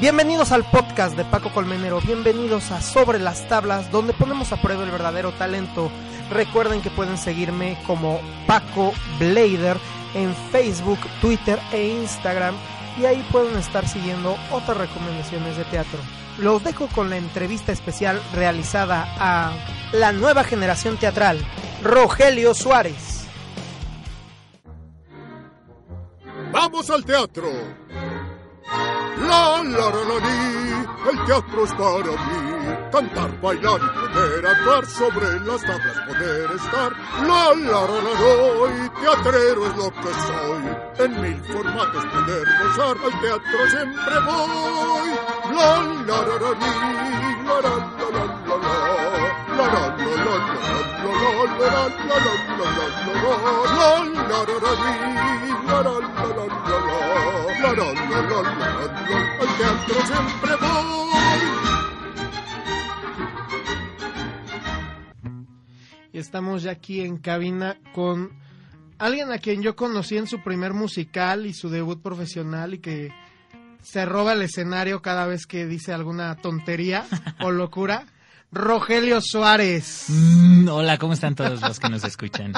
Bienvenidos al podcast de Paco Colmenero, bienvenidos a Sobre las Tablas, donde ponemos a prueba el verdadero talento. Recuerden que pueden seguirme como Paco Blader en Facebook, Twitter e Instagram y ahí pueden estar siguiendo otras recomendaciones de teatro. Los dejo con la entrevista especial realizada a la nueva generación teatral, Rogelio Suárez. ¡Vamos al teatro! La, la, la, la, li, el teatro es para mí. Cantar, bailar y poder actuar sobre las tablas, poder estar. La, la, la, la, la, y teatrero es lo que soy. En mil formatos poder gozar, al teatro siempre voy. La, la, la, la, li, la, la, la, la, la, la. La, la, la, la, la, la, la, la, la, la, la, la, la, Y estamos ya aquí en cabina con alguien a quien yo conocí en su primer musical y su debut profesional y que se roba el escenario cada vez que dice alguna tontería o locura. Rogelio Suárez. Mm, hola, ¿cómo están todos los que nos escuchan?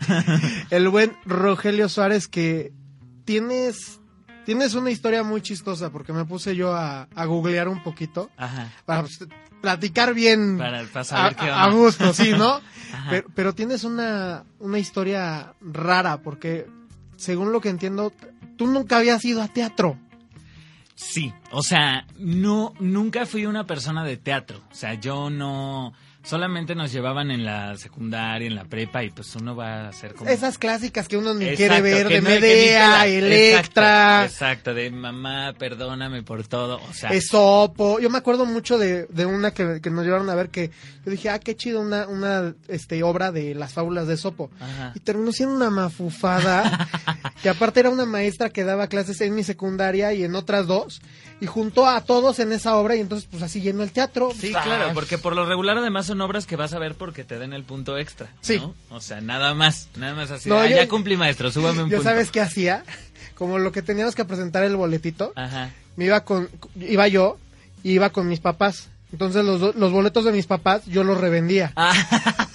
El buen Rogelio Suárez que tienes tienes una historia muy chistosa porque me puse yo a, a googlear un poquito Ajá. para pues, platicar bien Para, para a, qué gusto, sí, ¿no? Pero tienes una, una historia rara porque según lo que entiendo tú nunca habías ido a teatro. Sí, o sea, no, nunca fui una persona de teatro. O sea, yo no, solamente nos llevaban en la secundaria, en la prepa y pues uno va a hacer como... Esas clásicas que uno ni Exacto, quiere ver de no- Medea. Electra. Exacto, exacto, de mamá, perdóname por todo. O sea, Esopo. Yo me acuerdo mucho de, de una que, que nos llevaron a ver que yo dije, ah, qué chido, una, una este, obra de las fábulas de Esopo. Ajá. Y terminó siendo una mafufada, que aparte era una maestra que daba clases en mi secundaria y en otras dos, y juntó a todos en esa obra y entonces pues así llenó el teatro. Sí, Ah, claro, porque por lo regular además son obras que vas a ver porque te den el punto extra. Sí. ¿no? O sea, nada más, nada más así. No, ah, yo- ya cumplí maestro, súbame un ¿Ya punto. sabes qué hacía? Como lo que teníamos que presentar el boletito, Ajá. me iba con, iba yo, y iba con mis papás. Entonces los, los boletos de mis papás yo los revendía. Ah.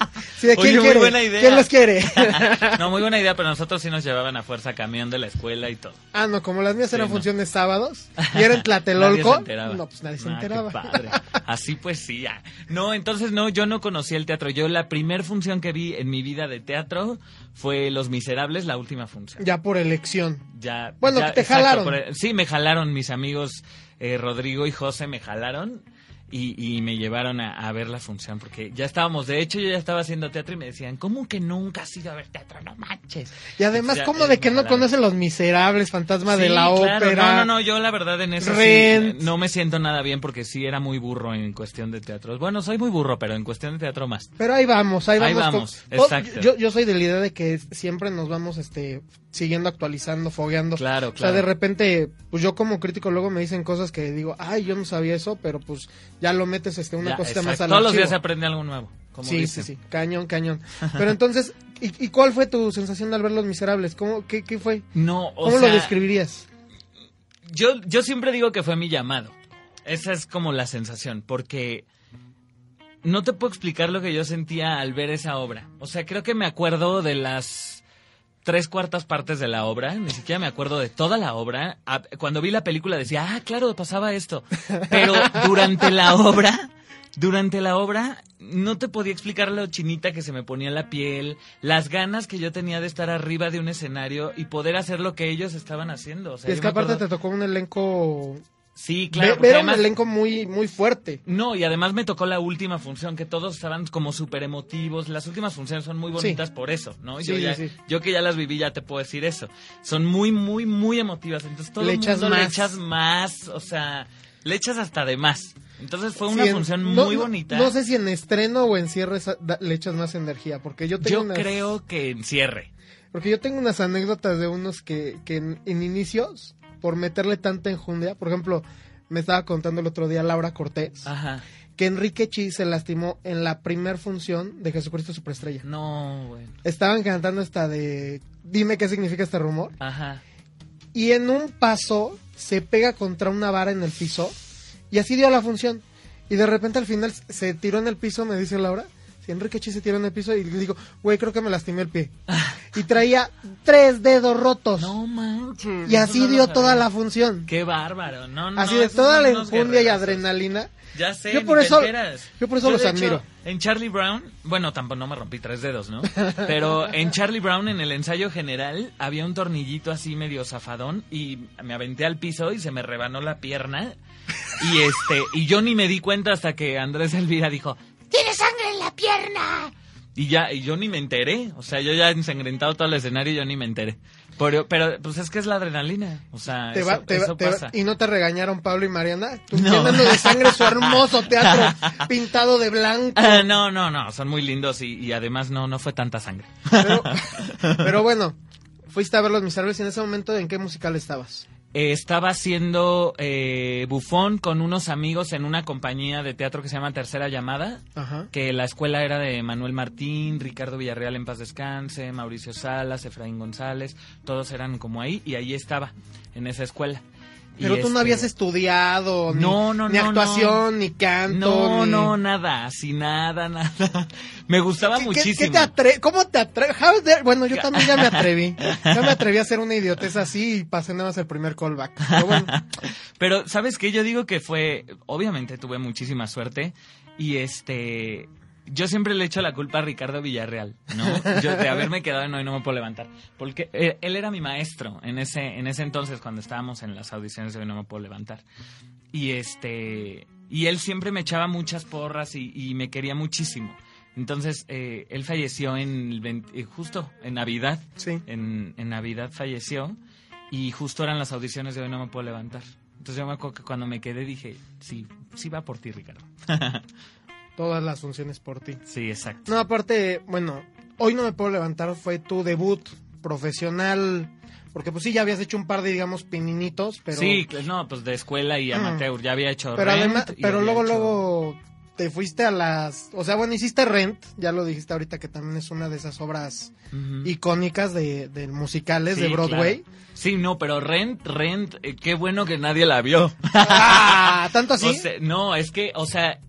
Sí, ¿de Oye, ¿Quién muy quiere? buena idea. ¿Quién los quiere? no, muy buena idea, pero nosotros sí nos llevaban a fuerza camión de la escuela y todo. ah, no, como las mías Sí, eran no. funciones sábados y era en Nadie Tlatelolco. se enteraba. no, pues nadie se Ah, qué enteraba. padre. Así pues sí, ya. No, entonces no, yo no conocía el teatro. Yo la primer función que vi en mi vida de teatro fue Los Miserables, la última función. ya por elección. Ya, Bueno, ya, te jalaron. por- sí, me jalaron mis amigos eh, Rodrigo y José, me jalaron y, y me llevaron a, a ver la función porque ya estábamos, de hecho yo ya estaba haciendo teatro y me decían, ¿cómo que nunca has ido a ver teatro? No manches. Y además, Ya, ¿cómo eh, de que me no conocen los miserables, fantasma de la claro. ópera? No, no, no, yo la verdad en eso sí, no me siento nada bien porque sí era muy burro en cuestión de teatro. Bueno, soy muy burro, pero en cuestión de teatro más. Pero ahí vamos, ahí Ahí vamos. vamos, con- Oh, exacto. Yo, yo soy de la idea de que siempre nos vamos este siguiendo actualizando, fogueando. Claro, O sea, claro. de repente, pues yo como crítico luego me dicen cosas que digo, ay, yo no sabía eso, pero pues ya lo metes este una Ya, cosita exacto. más al Todos los días se aprende algo nuevo. Como Sí, dicen. sí, sí, cañón, cañón. Pero entonces, ¿y, y cuál fue tu sensación al ver Los Miserables? ¿Cómo, qué, qué fue? No, o ¿Cómo sea, lo describirías? yo, yo siempre digo que fue mi llamado. Esa es como la sensación, porque no te puedo explicar lo que yo sentía al ver esa obra. O sea, creo que me acuerdo de las tres cuartas partes de la obra, ni siquiera me acuerdo de toda la obra. Ah, Cuando vi la película decía, ah, claro, pasaba esto. Pero durante la obra, durante la obra, no te podía explicar lo chinita que se me ponía la piel, las ganas que yo tenía de estar arriba de un escenario y poder hacer lo que ellos estaban haciendo. O sea, y es que aparte acuerdo- te tocó un elenco... Sí, claro. ve- además- un elenco muy, muy fuerte. No, y además me tocó la última función, que todos estaban como súper emotivos. Las últimas funciones son muy bonitas por eso, ¿no? Sí, yo, ya, sí, sí. yo que ya las viví ya te puedo decir eso. Son muy, muy, muy emotivas. Entonces todo Le el echas mundo le más. echas más, o sea, le echas hasta de más. Entonces fue una en- función no- muy no- bonita. No sé si en estreno o en cierre le echas más energía, porque yo tengo yo unas- creo que en cierre. Porque yo tengo unas anécdotas de unos que, que en, en inicios, por meterle tanta enjundia, por ejemplo, me estaba contando el otro día Laura Cortés, Ajá. que Enrique Chi se lastimó en la primer función de Jesucristo Superestrella. No, bueno. Estaban cantando esta de dime qué significa este rumor. Ajá. Y en un paso se pega contra una vara en el piso y así dio la función. Y de repente al final se tiró en el piso, me dice Laura. Si Enrique Chi se tiró en el piso y le digo, güey, creo que me lastimé el pie. Y traía tres dedos rotos. No manches. y así no dio toda la función. Qué bárbaro. No, no. así de toda la unos enjundia y adrenalina. Ya sé, Yo por eso- yo por eso los admiro. hecho, en Charlie Brown, bueno, tampoco no me rompí tres dedos, ¿no? Pero en Charlie Brown, en el ensayo general, había un tornillito así medio zafadón y me aventé al piso y se me rebanó la pierna. Y este, y yo ni me di cuenta hasta que Andrés Elvira dijo, ¡Tiene sangre en la pierna! Y ya, y yo ni me enteré. O sea, yo ya ensangrentado todo el escenario y yo ni me enteré. Pero, pero pues es que es la adrenalina. O sea, Te eso, va- te va- eso te va- pasa. y no te regañaron Pablo y Mariana. Tú No. llenando de sangre su hermoso teatro pintado de blanco. Ah, no, no, no, son muy lindos y, y además no, no fue tanta sangre. Pero, pero bueno, fuiste a ver Los Miserables y en ese momento ¿en qué musical estabas? Eh, estaba haciendo eh, bufón con unos amigos en una compañía de teatro que se llama Tercera Llamada, Ajá. que la escuela era de Manuel Martín, Ricardo Villarreal en paz descanse, Mauricio Salas, Efraín González, todos eran como ahí y ahí estaba, en esa escuela. Y Pero tú no este, habías estudiado, ni, No, no, ni no, actuación, ni canto. No, ni- no, nada, así nada, nada. Me gustaba ¿Qué- qué- muchísimo. ¿Qué te atre ¿Cómo te atreves? Bueno, yo también ya me atreví. Ya me atreví a hacer una idiotez así y pasé nada más el primer callback. Pero bueno, Pero, ¿sabes qué? Yo digo que fue, obviamente tuve muchísima suerte y este, yo siempre le echo la culpa a Ricardo Villarreal, ¿no? Yo de haberme quedado en hoy no me puedo levantar, porque eh, él era mi maestro en ese, en ese entonces cuando estábamos en las audiciones de hoy no me puedo levantar. Y este, y él siempre me echaba muchas porras y, y me quería muchísimo. Entonces, eh, él falleció en el 20 eh, justo en Navidad. sí. En, en Navidad falleció y justo eran las audiciones de hoy no me puedo levantar. Entonces yo me acuerdo que cuando me quedé dije, sí, sí va por ti, Ricardo. Todas las funciones por ti. sí, exacto. No, aparte, bueno, hoy no me puedo levantar, fue tu debut profesional. Porque pues sí, ya habías hecho un par de, digamos, pininitos, pero... Sí, no, pues de escuela y amateur. Ya había hecho Pero Rent además, pero luego, hecho- luego te fuiste a las, o sea, bueno, hiciste Rent, ya lo dijiste ahorita que también es una de esas obras icónicas de, de musicales Sí, de Broadway. claro. Sí, no, pero Rent, Rent, eh, qué bueno que nadie la vio. Ah, tanto así. O sea, no, es que, o sea,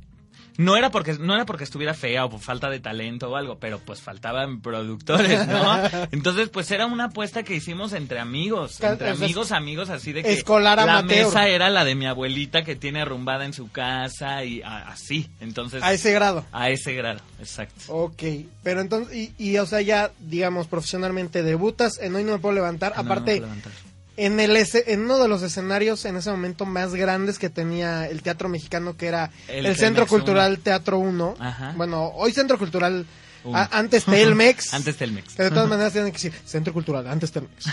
no era porque no era porque estuviera fea o por falta de talento o algo, pero pues faltaban productores, ¿no? Entonces, pues era una apuesta que hicimos entre amigos, entre amigos, amigos, así de que escolar la amateur. mesa era la de mi abuelita que tiene arrumbada en su casa y a- así. Entonces, a ese grado. a ese grado, exacto. Ok, pero entonces, y, y, o sea, ya, digamos, profesionalmente debutas en Hoy No Me Puedo Levantar. No, no Aparte, puedo levantar. En, el ese- en uno de los escenarios en ese momento más grandes que tenía el teatro mexicano, que era el, El Centro Cultural Teatro 1. Ajá. Bueno, hoy Centro Cultural, a- antes Telmex. Antes Telmex. Que de todas maneras tienen que decir Centro Cultural, antes Telmex.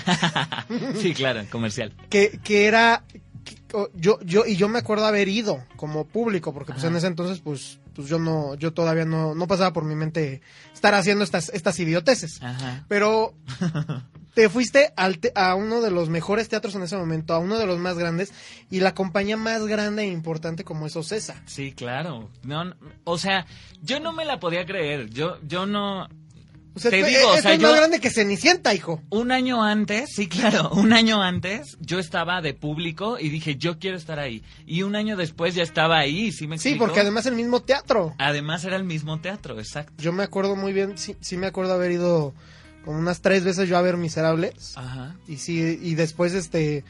sí, claro, comercial. que, que era que- yo yo y yo me acuerdo haber ido como público porque pues Ajá. en ese entonces pues pues yo no yo todavía no no pasaba por mi mente estar haciendo estas estas idioteces Ajá. pero te fuiste al te- a uno de los mejores teatros en ese momento a uno de los más grandes y la compañía más grande e importante como es Ocesa Sí, claro. No, no, o sea, yo no me la podía creer. Yo, yo no. O sea, Te digo, o esto sea, es más yo- grande que Cenicienta hijo Un año antes, sí, claro, un año antes yo estaba de público y dije, yo quiero estar ahí. Y un año después ya estaba ahí, ¿sí me sí explico? porque además el mismo teatro Además era el mismo teatro, exacto. yo me acuerdo muy bien sí sí me acuerdo haber ido como unas tres veces yo a ver Miserables Ajá. Y sí, y después este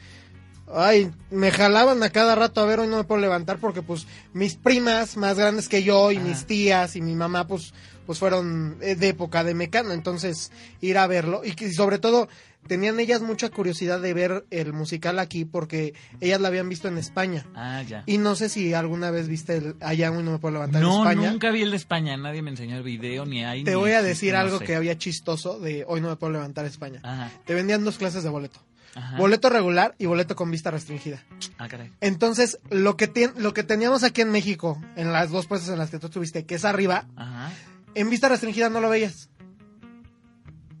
ay, me jalaban a cada rato a ver, hoy no me puedo levantar porque pues mis primas más grandes que yo y Ajá. mis tías y mi mamá pues pues fueron eh, de época de Mecano, entonces ir a verlo y, sobre todo tenían ellas mucha curiosidad de ver el musical aquí porque ellas la habían visto en España. Ah, ya. Y no sé si alguna vez viste el allá hoy no me puedo levantar No, en España. nunca vi el de España, nadie me enseñó el video, ni hay. Te ni voy a existe, decir no algo sé. que había chistoso de hoy no me puedo levantar España. Ajá, Te vendían dos clases de boleto. Ajá. Boleto regular y boleto con vista restringida. Ah, caray. Entonces, lo que, tien- lo que teníamos aquí en México, en las dos puestas en las que tú estuviste, que es arriba, Ajá. en vista restringida no lo veías.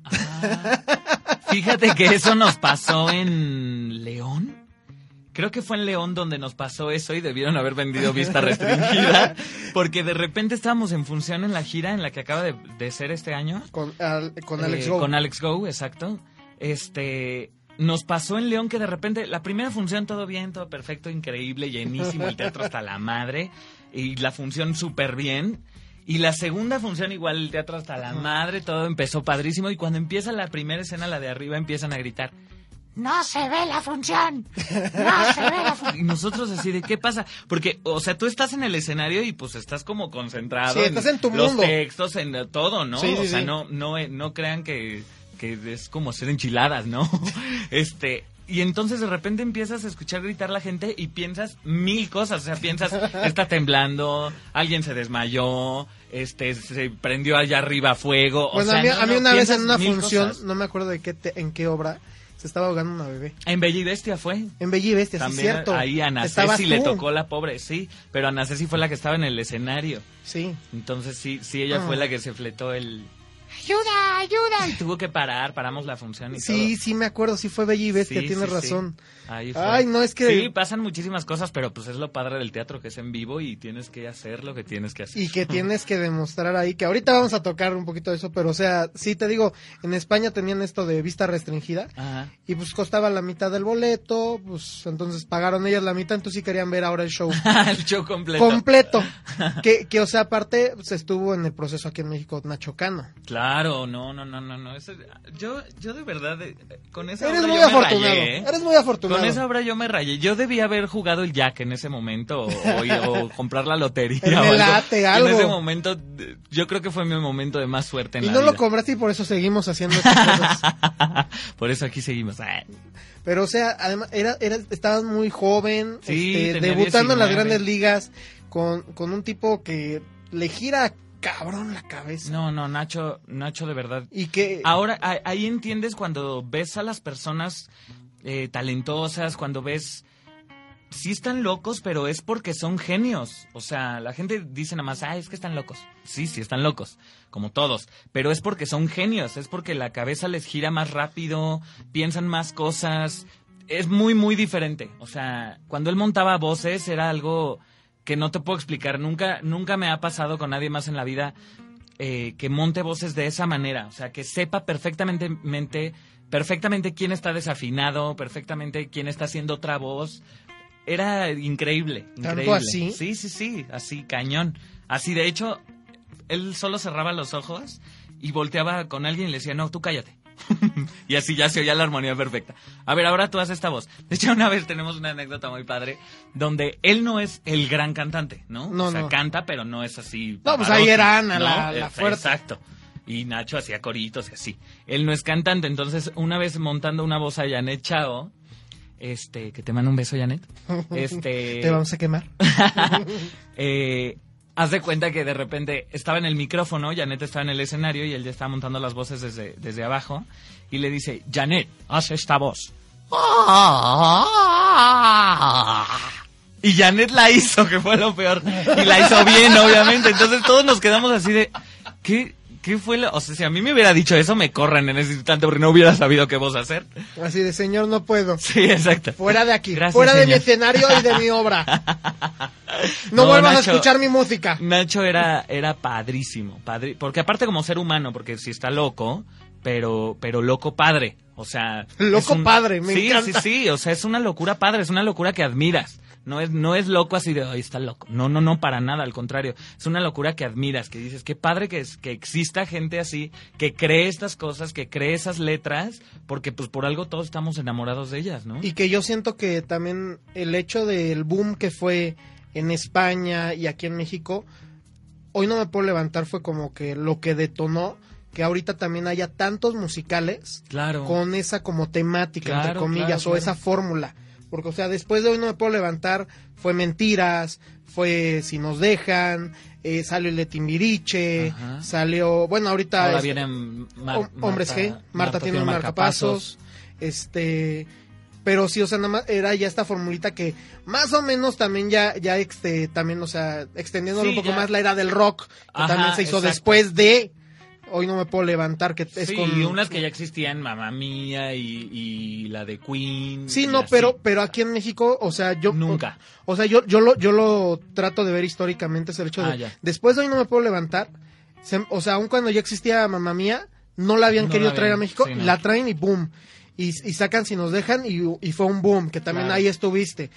Ah, fíjate que eso nos pasó en León. Creo que fue en León donde nos pasó eso y debieron haber vendido vista restringida. Porque de repente estábamos en función en la gira en la que acaba de, de ser este año. Con, al- con Eh, Alex Go. Con Alex Go, exacto. este, nos pasó en León que de repente, la primera función todo bien, todo perfecto, increíble, llenísimo, el teatro hasta la madre, y la función súper bien. Y la segunda función igual, el teatro hasta la madre, todo empezó padrísimo, y cuando empieza la primera escena, la de arriba, empiezan a gritar. No se ve la función. No se ve la función. Y nosotros así de qué pasa, porque o sea, tú estás en el escenario y pues estás como concentrado Sí, estás en tu los textos, en todo, ¿no? Sí, sí, o sea, no no eh, no crean que que es como hacer enchiladas, ¿no? Este, y entonces de repente empiezas a escuchar gritar la gente y piensas mil cosas, o sea, piensas, está temblando, alguien se desmayó, este, se prendió allá arriba fuego, o sea, a mí, no, a mí una vez en una función, cosas. no me acuerdo de qué te- en qué obra, se estaba ahogando una bebé. En Bella y Bestia fue. En Bella y Bestia, sí, También cierto. ahí a Ana Ceci le tocó la pobre, sí, pero Ana Ceci fue la que estaba en el escenario. Sí. Entonces sí, sí, ella Ah. fue la que se fletó el... ¡Ayuda, ayuda! Y tuvo que parar, paramos la función y Sí, todo. sí me acuerdo, sí fue Bella y Bestia, Sí, tienes sí, sí. Ahí fue. Ay, no, es que... Sí, pasan muchísimas cosas, pero pues es lo padre del teatro, que es en vivo y tienes que hacer lo que tienes que hacer. Y que tienes que demostrar ahí, que ahorita vamos a tocar un poquito de eso, pero o sea, sí te digo, en España tenían esto de vista restringida Ajá. y pues costaba la mitad del boleto, pues entonces pagaron ellas la mitad, entonces sí querían ver ahora el show el show completo. completo. que, que, o sea, aparte, pues, estuvo en el proceso aquí en México Nacho Cano. Claro, no, no, no, no, no. eso- yo, yo de verdad, eh, con esa Eres muy afortunado, rayé, ¿eh? eres muy afortunado. Con esa obra yo me rayé. Yo debía haber jugado el jack en ese momento o, o- o comprar la lotería. El o algo. melate, algo. En ese momento, yo creo que fue mi momento de más suerte en y la no lo compraste y por eso seguimos haciendo estas cosas. Por eso aquí seguimos. Ah, Pero, o sea, además, era, era, estabas muy joven, Sí, este, debutando en las 19. grandes ligas, con, con un tipo que le gira cabrón la cabeza. No, no, Nacho, Nacho de verdad. Y que... Ahora, ahí entiendes cuando ves a las personas eh, talentosas, cuando ves... Sí están locos, pero es porque son genios. O sea, la gente dice nada más, ah, es que están locos. Sí, sí están locos, como todos. Pero es porque son genios, es porque la cabeza les gira más rápido, piensan más cosas. Es muy, muy diferente. O sea, cuando él montaba voces era algo que no te puedo explicar. Nunca, nunca me ha pasado con nadie más en la vida eh, que monte voces de esa manera. O sea, que sepa perfectamente, mente- perfectamente quién está desafinado, perfectamente quién está haciendo otra voz. Era increíble, ¿Tanto increíble. así? Sí, sí, sí, así, cañón. Así, de hecho, él solo cerraba los ojos y volteaba con alguien y le decía, no, tú cállate. y así ya se oía la armonía perfecta. A ver, ahora tú haces esta voz. De hecho, una vez tenemos una anécdota muy padre donde él no es el gran cantante, ¿no? No, o sea, no. canta, pero no es así. No, pues ahí era Ana, ¿no? la- la Eh, fuerte. Y Nacho hacía coritos y así. Él no es cantante, entonces una vez montando una voz a Janet Chao, este, que te mando un beso, Janet. Este, Te vamos a quemar. eh, haz de cuenta que de repente estaba en el micrófono, Janet estaba en el escenario y él ya estaba montando las voces desde, desde abajo y le dice, Janet, haz esta voz. Y Janet la hizo, que fue lo peor. Y la hizo bien, obviamente. Entonces todos nos quedamos así de, ¿qué, qué fue lo...? O sea, si a mí me hubiera dicho eso, me corren en ese instante porque no hubiera sabido qué voz hacer. Así de, señor, no puedo. Sí, exacto. Fuera de aquí. Gracias, fuera de mi escenario y de mi obra. No, No, vuelvas Nacho. a escuchar mi música. Nacho era, era padrísimo, padri- porque aparte como ser humano, porque sí está loco, pero, pero loco padre, o sea... Loco un- padre, me sí, encanta. Sí, sí, o sea, es una locura padre, es una locura que admiras. No es, no es loco así de, ay, está loco. No, no, no, para nada, al contrario. Es una locura que admiras, que dices, qué padre que, es, que exista gente así, que cree estas cosas, que cree esas letras, porque pues por algo todos estamos enamorados de ellas, ¿no? Y que yo siento que también el hecho del boom que fue en España y aquí en México, hoy no me puedo levantar, fue como que lo que detonó que ahorita también haya tantos musicales Claro. con esa como temática, entre comillas, claro, o esa fórmula. Porque, o sea, después de hoy no me puedo levantar, fue Mentiras, fue Si nos dejan, eh, salió el de Timbiriche, Ajá. salió, bueno, ahorita... Ahora es- vienen Mar- Hom- Hombres Marta- G, Marta, tiene un marcapasos, este, pero sí, o sea, nada más era ya esta formulita que más o menos también ya, ya este, también, o sea, extendiéndolo Sí, un poco ya. más la era del rock, que Ajá, también se hizo exacto. después de, hoy no me puedo levantar, que es sí, con... y unas que ya existían, Mamá Mía y, y la de Queen. Sí, no, así. pero, pero aquí en México, o sea, yo... Nunca. O, sea, yo, yo lo, yo lo trato de ver históricamente, es el hecho Ah, de, ya. después de hoy no me puedo levantar, se- o sea, aun cuando ya existía Mamá Mía, no la habían No querido la traer a México, sí, no. la traen y boom. Y, y sacan si nos dejan y, y fue un boom, que también Claro. ahí estuviste.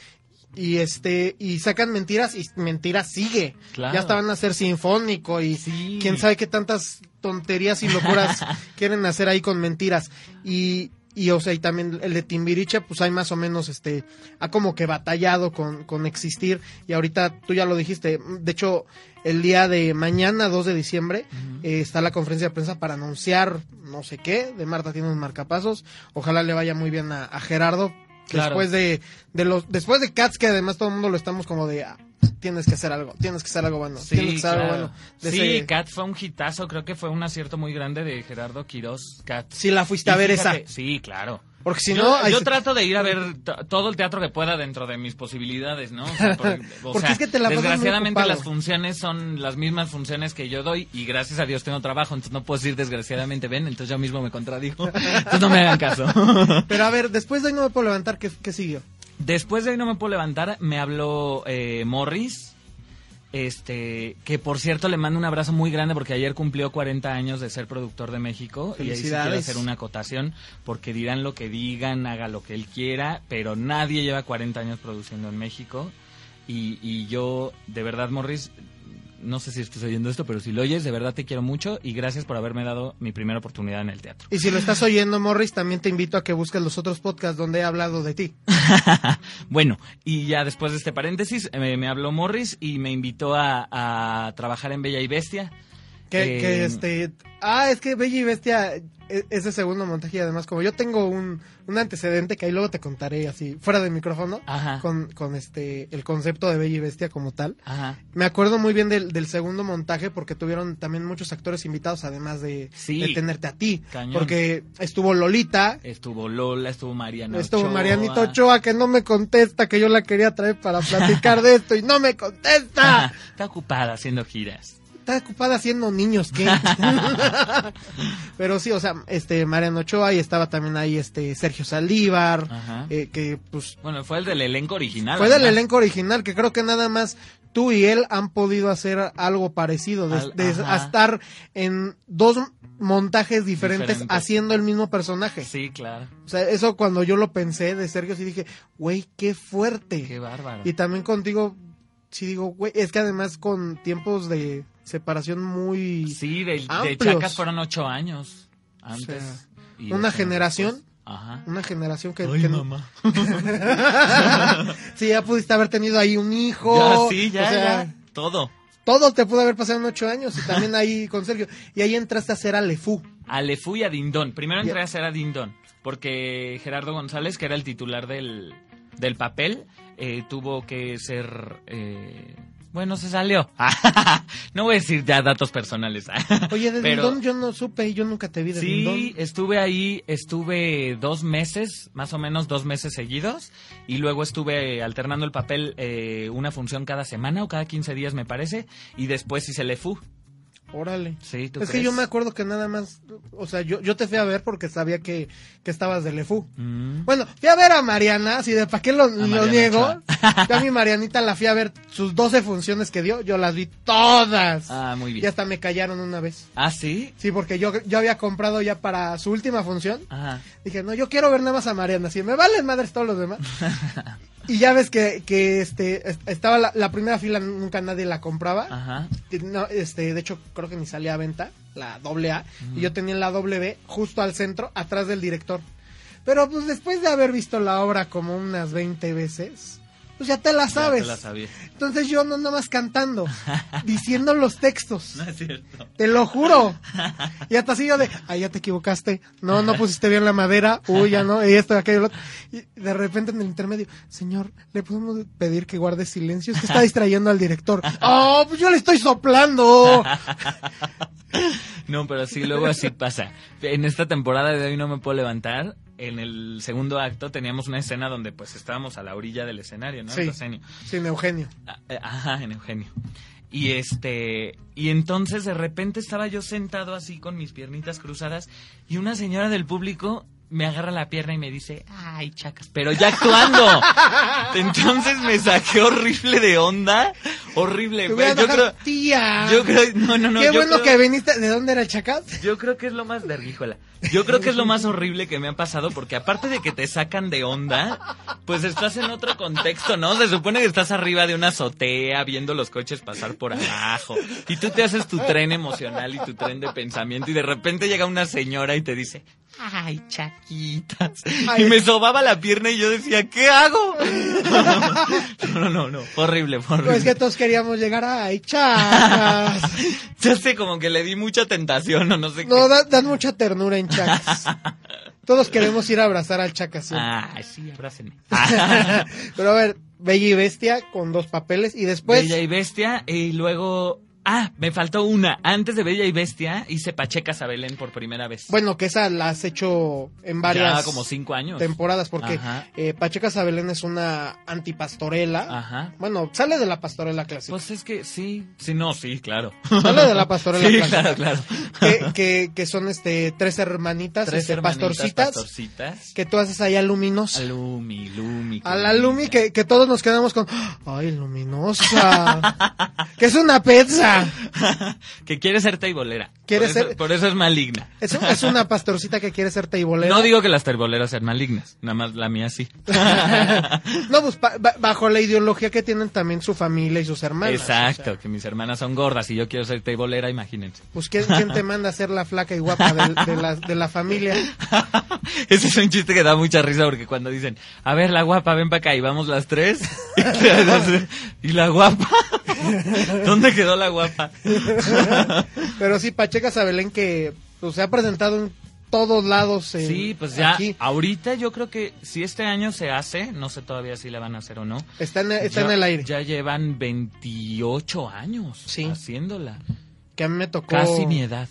Y este, y sacan mentiras y mentiras sigue. Claro. Ya estaban a hacer sinfónico y Sí. quién sabe qué tantas tonterías y locuras quieren hacer ahí con mentiras. Y, y o sea, y también el de Timbiriche, pues hay más o menos, este, ha como que batallado con, con existir. Y ahorita tú ya lo dijiste, de hecho, el día de mañana, 2 de diciembre, eh, está la conferencia de prensa para anunciar no sé qué, de Marta tiene unos marcapasos. Ojalá le vaya muy bien a, a Gerardo. Claro. Después de, de los, después de Cats, que además todo el mundo lo estamos como de, ah, tienes que hacer algo, tienes que hacer algo bueno, tienes que hacer algo claro. bueno. De Sí, ese- fue un hitazo, creo que fue un acierto muy grande de Gerardo Quiroz, Cat. Si la fuiste a ver fíjate- esa. Sí, claro. Porque si yo, no, yo trato de ir a ver todo el teatro que pueda dentro de mis posibilidades, ¿no? O sea, por- o Porque sea, es que te la pasas muy desgraciadamente las funciones son las mismas funciones que yo doy y gracias a Dios tengo trabajo, entonces no puedo decir desgraciadamente, ven, entonces yo mismo me contradigo. Entonces no me hagan caso. Pero a ver, después de ahí no me puedo levantar, ¿qué, qué siguió? Después de ahí no me puedo levantar, me habló eh, Morris, este, que por cierto le mando un abrazo muy grande porque ayer cumplió 40 años de ser productor de México y ahí sí quiero hacer una acotación porque dirán lo que digan, haga lo que él quiera, pero nadie lleva 40 años produciendo en México y, y yo, de verdad Morris, no sé si estás oyendo esto, pero si lo oyes, de verdad te quiero mucho y gracias por haberme dado mi primera oportunidad en el teatro. Y si lo estás oyendo, Morris, también te invito a que busques los otros podcasts donde he hablado de ti. bueno, y ya después de este paréntesis, eh, me habló Morris y me invitó a, a trabajar en Bella y Bestia. Que, Eh, que este. Ah, es que Bella y Bestia, e- ese segundo montaje, y además, como yo tengo un, un antecedente que ahí luego te contaré así, fuera del micrófono, Ajá. con, con este el concepto de Bella y Bestia como tal. Ajá. Me acuerdo muy bien del, del segundo montaje porque tuvieron también muchos actores invitados, además de, Sí. de tenerte a ti. Cañón. Porque estuvo Lolita, Estuvo Lola, estuvo Mariana estuvo Ochoa. Marianito Ochoa, que no me contesta, que yo la quería traer para platicar de esto y no me contesta. Ajá. Está ocupada haciendo giras. Está ocupada haciendo niños, ¿qué? Pero sí, o sea, este Mariano Ochoa y estaba también ahí este Sergio Saldívar, eh, que pues Bueno, fue el del elenco original. fue del elenco original, que creo que nada más tú y él han podido hacer algo parecido, de, Al- de ajá. a estar en dos montajes diferentes, Diferentes. haciendo el mismo personaje. Sí, claro. O sea, eso cuando yo lo pensé de Sergio, sí dije, güey, qué fuerte. Qué bárbaro. Y también contigo, sí digo, güey, es que además con tiempos de separación muy... Sí, de. Chacas fueron ocho años antes. O sea, Y una generación. después. Ajá. Una generación que... Ay, que- mamá. sí, ya pudiste haber tenido ahí un hijo. Ya, sí, ya, o sea, ya. Todo. Todo te pudo haber pasado en ocho años y también ahí con Sergio. Y ahí entraste a hacer a Lefú. A Lefú y a Dindón. Primero entré a hacer a Dindón, porque Gerardo González, que era el titular del, del papel, eh, tuvo que ser... eh, bueno, se salió. no voy a decir ya datos personales. Oye, de Pero- Dindón yo no supe, yo nunca te vi de Sí, Dindón. estuve ahí, estuve dos meses, más o menos dos meses seguidos, y luego estuve alternando el papel eh, una función cada semana o cada 15 días me parece, y después hice Lefú. Órale. Sí, ¿tú Es que yo me acuerdo que nada más, o sea, yo, yo te fui a ver porque sabía que, que estabas de Lefú. Mm. Bueno, fui a ver a Mariana, así de para qué lo, lo niego. Yo a mi Marianita la fui a ver sus 12 funciones que dio, yo las vi todas. Ah, muy Y bien. hasta me callaron una vez. Ah, sí. Sí, porque yo, yo había comprado ya para su última función. Ajá. Dije, no, yo quiero ver nada más a Mariana. Si me valen madres todos los demás. y ya ves que, que este, est- estaba la, la primera fila, nunca nadie la compraba. Ajá. No, este, de hecho, creo que ni salía a venta, la doble A. Y yo tenía la doble B justo al centro, atrás del director. Pero pues después de haber visto la obra como unas 20 veces, pues ya te la Ya sabes. te la sabía. Entonces yo no nada más cantando, diciendo los textos. No es cierto. Te lo juro. Y hasta así yo de, ay, ya te equivocaste. No, no pusiste bien la madera. Uy, ya no. Y esto, aquello, lo otro. Y de repente en el intermedio, señor, ¿le podemos pedir que guarde silencio? Es que está distrayendo al director. Oh, pues yo le estoy soplando. No, pero sí, luego así pasa. En esta temporada de hoy no me puedo levantar. En el segundo acto teníamos una escena donde pues estábamos a la orilla del escenario, ¿no? Sí. El proscenio. Sin Eugenio. Ah, eh, Ajá, en Eugenio. Y este, y entonces de repente estaba yo sentado así con mis piernitas cruzadas y una señora del público me agarra la pierna y me dice, ay, chacas, pero ya actuando. Entonces me saqué horrible de onda, Horrible. Yo creo, tía. yo creo, no, no, no. Qué yo bueno creo- que viniste. ¿De dónde era el chacal? Yo creo que es lo más verguíjola. Yo creo que es lo más horrible que me ha pasado porque aparte de que te sacan de onda, pues estás en otro contexto, ¿no? Se supone que estás arriba de una azotea viendo los coches pasar por abajo y tú te haces tu tren emocional y tu tren de pensamiento y de repente llega una señora y te dice, ay, chaquitas. Ay. Y me sobaba la pierna y yo decía, ¿qué hago? No, no, no, no. Horrible, horrible. Pues que todos queríamos llegar a ay, chacas. Ya sé, como que le di mucha tentación o no sé No, qué. da- dan mucha ternura en chacas. Todos queremos ir a abrazar al chacas. siempre. Ah, sí, abrácenme. Pero a ver, Bella y Bestia con dos papeles y después... Bella y Bestia y luego... Ah, me faltó una. Antes de Bella y Bestia hice Pachecas a Belén por primera vez. Bueno, que esa la has hecho en varias ya como cinco años. temporadas porque eh, Pacheca Sabelén es una antipastorela. Ajá. Bueno, sale de la pastorela clásica. Pues es que sí, sí, no, sí, claro. Sale de la pastorela Sí, clásica. claro, claro. Que, que, que son este tres hermanitas, Tres este, hermanitas pastorcitas, pastorcitas. que tú haces allá luminosa. A Lumi, Lumi. A la Lumi que, que todos nos quedamos con ¡Ay, luminosa! que es una pizza. que quiere ser teibolera. Quiere por eso- ser- Por eso es maligna. Es, es una pastorcita que quiere ser teibolera. No digo que las teiboleras sean malignas, nada más la mía sí. no, pues ba- ba- bajo la ideología que tienen también su familia y sus hermanas. Exacto, o sea, que mis hermanas son gordas y yo quiero ser teibolera, imagínense. pues ¿quién, quién te manda a ser la flaca y guapa de, la, de la familia? Ese es un chiste que da mucha risa porque cuando dicen, a ver, la guapa, ven para acá y vamos las tres. y la guapa, ¿dónde quedó la guapa? Pero sí, Pacheca Sabelén que pues, se ha presentado en todos lados. en- Sí, pues ya, aquí. ahorita yo creo que si este año se hace, no sé todavía si la van a hacer o no. Está, en, está ya- en el aire. Ya llevan 28 años Sí. haciéndola. Que a mí me tocó. Casi mi edad.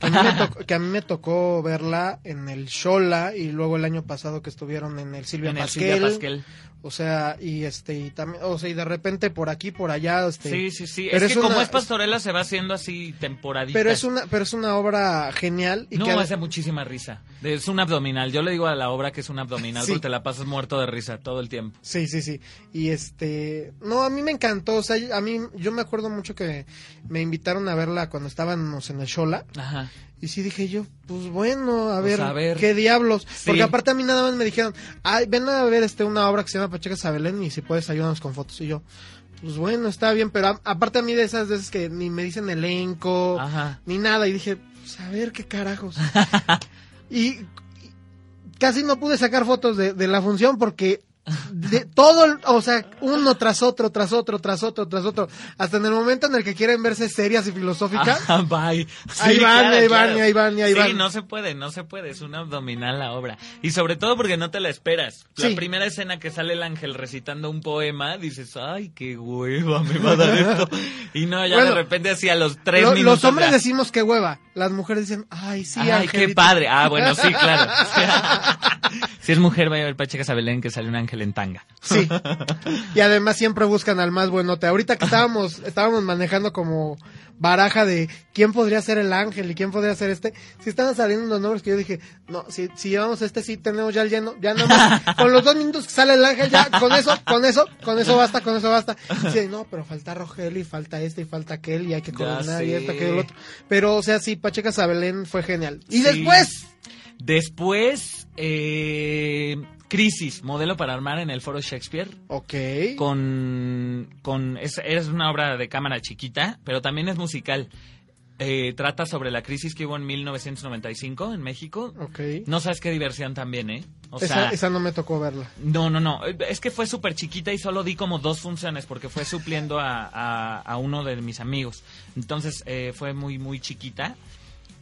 Que a, mí me tocó, que a mí me tocó verla en el Shola y luego el año pasado que estuvieron en el Silvia en el Pasquel. Silvia Pasquel. O sea, y este, y también, o sea, y de repente por aquí, por allá, este. Sí, sí, sí. pero es que es como una- es pastorela se va haciendo así temporadita. Pero es una, pero es una obra genial y No, que hace muchísima risa. Es un abdominal. Yo le digo a la obra que es un abdominal Sí. porque te la pasas muerto de risa todo el tiempo. Sí, sí, sí. Y este, no, a mí me encantó, o sea, a mí, yo me acuerdo mucho que me invitaron a verla cuando estábamos en el Shola. Ajá. Y sí dije yo, pues bueno, a Pues ver, a ver. qué diablos. Sí. Porque aparte a mí nada más me dijeron, ay, ven a ver este una obra que se llama Pacheca Sabelén y si puedes ayúdanos con fotos. Y yo, pues bueno, está bien, pero a- aparte a mí de esas veces que ni me dicen elenco, Ajá. ni nada. Y dije, pues a ver qué carajos. y, y casi no pude sacar fotos de, de la función porque de todo, o sea, uno tras otro, tras otro, tras otro, tras otro, hasta en el momento en el que quieren verse serias y filosóficas. Ajá, bye. Ahí van, ahí van, y ahí van, y ahí sí, van. no se puede, no se puede. Es un abdominal la obra. Y sobre todo porque no te la esperas. La Sí. primera escena que sale el ángel recitando un poema, dices, ay, qué hueva me va a dar esto. Y no, ya Bueno, de repente así a los tres Lo- minutos. los hombres ya, decimos que hueva, las mujeres dicen, ay, sí, Ay, qué angelito". padre. Ah, bueno, sí, claro. si es mujer, vaya a ver Pacheca Sabelén que sale un ángel en tanga. Sí. Y además siempre buscan al más buenote. Ahorita que estábamos, estábamos manejando como baraja de quién podría ser el ángel y quién podría ser este, si estaban saliendo unos nombres que yo dije, no, si, si llevamos este, sí tenemos ya el lleno, ya nada más, con los dos minutos que sale el ángel, ya, con eso, con eso, con eso basta, con eso basta. Sí, no, pero falta Rogelio y falta este y falta aquel y hay que coordinar y esto, aquello, lo otro. Pero, o sea, sí, Pacheca Sabelén fue genial. Y Sí. después, Después, eh, Crisis, modelo para armar en el Foro Shakespeare. ok. Con, con es, es una obra de cámara chiquita, pero también es musical. Eh, trata sobre la crisis que hubo en 1995 en México. Ok. No sabes qué diversión también, ¿eh? O esa, sea, esa no me tocó verla. no, no, no. Es que fue súper chiquita y solo di como dos funciones porque fue supliendo a, a- a uno de mis amigos. Entonces eh, fue muy, muy chiquita.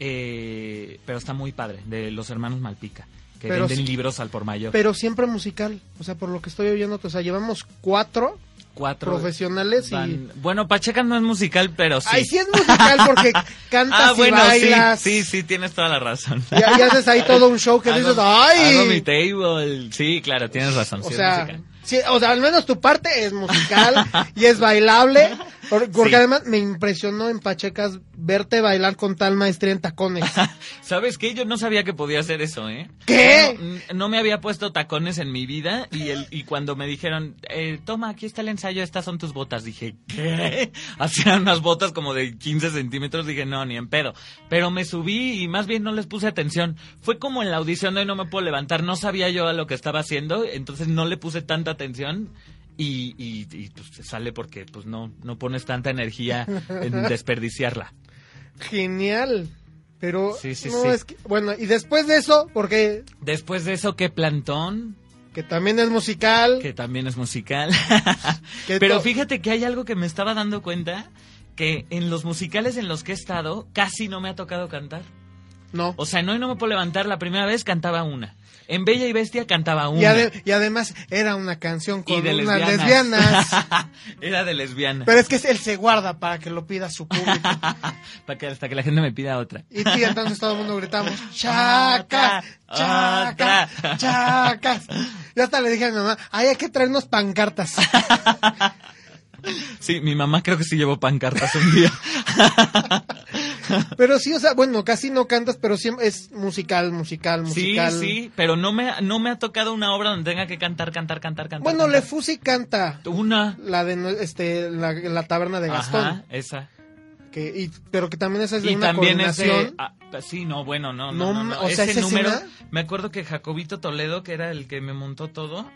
eh, pero está muy padre, de los hermanos Malpica, que Pero venden libros al por mayor. Pero siempre musical. O sea, por lo que estoy oyendo, o sea, llevamos cuatro Cuatro. profesionales y... Bueno, Pacheca no es musical, pero sí. Ay, sí es musical porque cantas ah, bueno, y bailas. sí, sí, sí, tienes toda la razón. Y, y haces ahí todo un show que Hago- dices, ¡ay! hago mi table. Sí, claro, tienes razón. o sí es sea, musical. sí, o sea, al menos tu parte es musical y es bailable. Por- Porque Sí. además me impresionó en Pachecas verte bailar con tal maestría en tacones. ¿Sabes qué? Yo no sabía que podía hacer eso, ¿eh? ¿Qué? No me había puesto tacones en mi vida y, el, y cuando me dijeron, eh, toma, aquí está el ensayo, estas son tus botas, dije, ¿qué? Hacían unas botas como de 15 centímetros, dije, no, ni en pedo. Pero me subí y más bien no les puse atención. Fue como en la audición de Hoy no me puedo levantar, no sabía yo a lo que estaba haciendo, entonces no le puse tanta atención. Y, y, y, pues se sale porque pues no, no pones tanta energía en desperdiciarla. Genial. Pero Sí, sí, no sí. es que, bueno, y después de eso, porque Después de eso, qué plantón, que también es musical, que también es musical. Pero fíjate que hay algo que me estaba dando cuenta, que en los musicales en los que he estado, casi no me ha tocado cantar. no. O sea, en Hoy no me puedo levantar, la primera vez cantaba una. En Bella y Bestia cantaba una. Y, ade- y además era una canción con de unas lesbianas. lesbianas. Era de lesbiana. Pero es que él se guarda para que lo pida su público. Para que hasta que la gente me pida otra. Y sí, entonces todo el mundo gritamos, chacas, chacas, chacas. Yo hasta le dije a mi mamá, ay, hay que traernos pancartas. Sí, mi mamá creo que sí llevó pancartas un día. Pero sí, o sea, bueno, casi no cantas, pero siempre es musical, musical, Sí, musical. sí, pero no me, no me ha tocado una obra donde tenga que cantar, cantar, cantar, cantar. Bueno, cantar. Lefusi canta Una. la de este la, la taberna de Gastón, Ajá, esa. que y, pero que también esa es de y una también coordinación. ese ah, sí no bueno no No, no no, no. o sea, ese número escena- me acuerdo que Jacobito Toledo que era el que me montó todo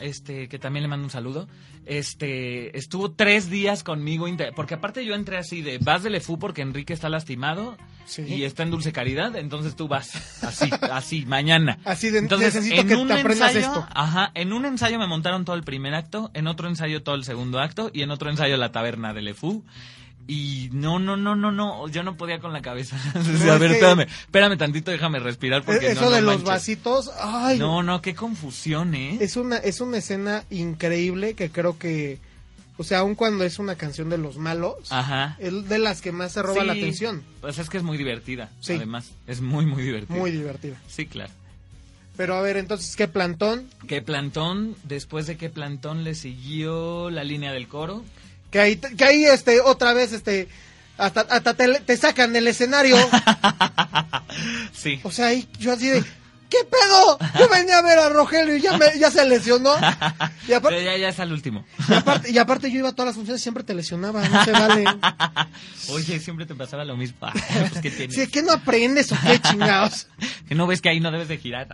este que también le mando un saludo este estuvo tres días conmigo porque aparte yo entré así de vas de Lefú porque Enrique está lastimado Sí. y está en Dulce Caridad entonces tú vas así así mañana Así de, entonces necesito en que un te aprendas ensayo esto. ajá en un ensayo me montaron todo el primer acto en otro ensayo todo el segundo acto y en otro ensayo la taberna de Lefú y no, no, no, no, no, yo no podía con la cabeza. No, a es ver, que- espérame, espérame tantito, déjame respirar porque Eh, Eso no, no de los manches. vasitos, ay, No, no, qué confusión, ¿eh? es una es una escena increíble que creo que o sea, aun cuando es una canción de los malos, Ajá. es de las que más se roba la atención. Pues es que es muy divertida, Sí. además. Es muy, muy divertida. Muy divertida. Sí, claro. Pero a ver, entonces, ¿qué plantón? Que Plantón, después de que Plantón le siguió la línea del coro. Que ahí, que ahí este, otra vez, este, hasta, hasta te, te sacan del escenario. Sí. O sea, ahí yo así de, ¿qué pedo? Yo venía a ver a Rogelio y ya, me- ya se lesionó. Y Pero ya, ya es al último. y, aparte, y aparte yo iba a todas las funciones, siempre te lesionaba, no se vale. Oye, siempre te pasaba lo mismo. Pues, ¿qué tienes? No aprendes o qué chingados. Que no ves que ahí no debes de girar.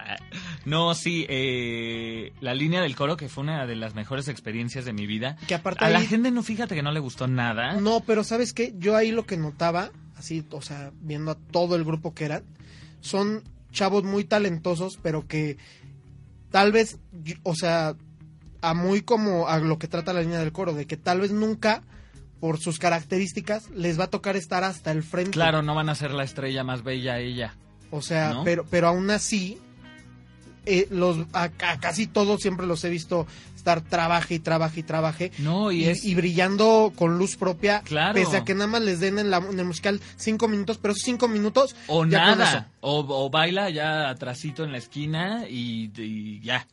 No, sí, eh, la línea del coro, que fue una de las mejores experiencias de mi vida. Que aparte A la gente no, fíjate que no le gustó nada. No, pero ¿sabes qué? Yo ahí lo que notaba, así, o sea, viendo a todo el grupo que eran, son chavos muy talentosos, pero que tal vez, o sea, a muy como a lo que trata la línea del coro, de que tal vez nunca, por sus características, les va a tocar estar hasta el frente. Claro, no van a ser la estrella más bella ella. O sea, ¿no? pero, pero aún así, eh, los, a, a casi todos siempre los he visto estar trabaje y trabaje y trabaje. No, y, y, es... y brillando con luz propia, Claro. pese a que nada más les den en, la- en el musical cinco minutos, pero esos cinco minutos o ya nada. O, o baila ya atrasito en la esquina y, y ya.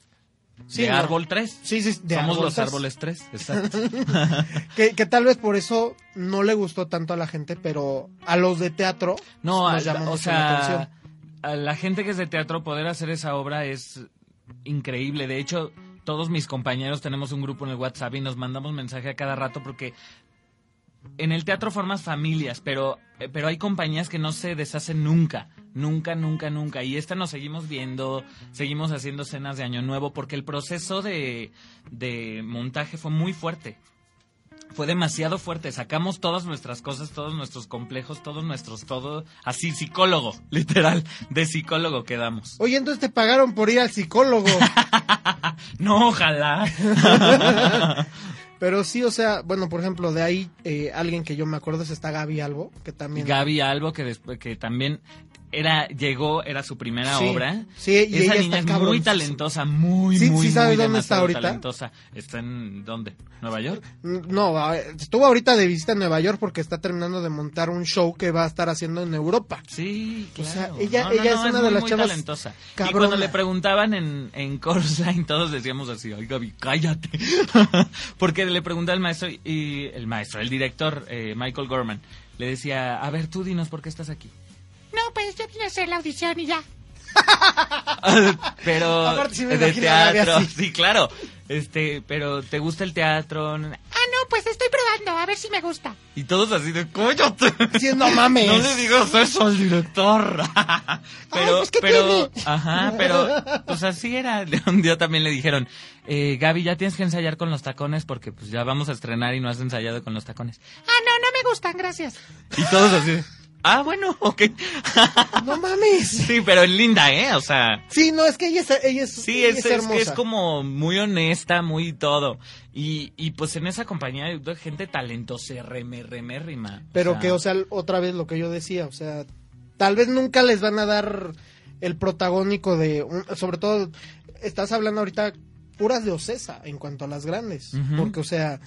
Sí, de no. árbol 3. Sí, sí, de Somos los árboles. árboles 3. Exacto. Que, que tal vez por eso no le gustó tanto a la gente, pero a los de teatro No, nos a- llamó o la sea, a la gente que es de teatro poder hacer esa obra es increíble. De hecho, todos mis compañeros tenemos un grupo en el WhatsApp y nos mandamos mensaje a cada rato porque en el teatro formas familias, pero eh, pero hay compañías que no se deshacen nunca, nunca, nunca, nunca. Y esta nos seguimos viendo, seguimos haciendo cenas de Año Nuevo porque el proceso de, de montaje fue muy fuerte. Fue demasiado fuerte. Sacamos todas nuestras cosas, todos nuestros complejos, todos nuestros, todo. Así, psicólogo, literal. De psicólogo quedamos. Oye, entonces te pagaron por ir al psicólogo. No, ojalá. pero sí, o sea, bueno, por ejemplo, de ahí eh, alguien que yo me acuerdo es esta Gaby Albo, que también... Gaby Albo, que, que también. Era llegó, era su primera Sí, obra. sí, y Esa ella niña está es muy talentosa, muy, Sí, muy, sí sabes muy dónde está ahorita. talentosa. ¿Está en dónde? ¿Nueva York? No, a- estuvo ahorita de visita en Nueva York porque está terminando de montar un show que va a estar haciendo en Europa. Sí, O claro. sea, ella- No, no, ella no, es una de muy, las muy chavas talentosa. Y cuando le preguntaban en, en Chorus Line, todos decíamos así, ay Gaby, cállate. Porque le preguntaba el maestro, y el maestro, el director, eh, Michael Gorman, le decía, a ver, tú dinos por qué estás aquí. No, pues yo vine a hacer la audición y ya. pero Aparte, sí me de teatro, así. sí, claro. Este, pero ¿te gusta el teatro? Ah, no, pues estoy probando, a ver si me gusta. Y todos así de, cállate. Sí, no mames. No le digas eso al director. pero, pues, ¿qué pero, tiene? ajá, pero, pues así era. Un día también le dijeron, eh, Gaby, ya tienes que ensayar con los tacones porque pues ya vamos a estrenar y no has ensayado con los tacones. Ah, no, no me gustan, gracias. Y todos así, de, ah, bueno, ok. No mames. sí, pero en linda, ¿eh? O sea, Sí, no, es que ella es, ella es, sí, ella es, es que hermosa. es como muy honesta, muy todo. Y, y pues en esa compañía hay gente talentosa, remerrimérrima. Pero que, o sea, otra vez lo que yo decía, o sea, tal vez nunca les van a dar el protagónico de, sobre todo, estás hablando ahorita puras de Ocesa en cuanto a las grandes, porque, o sea,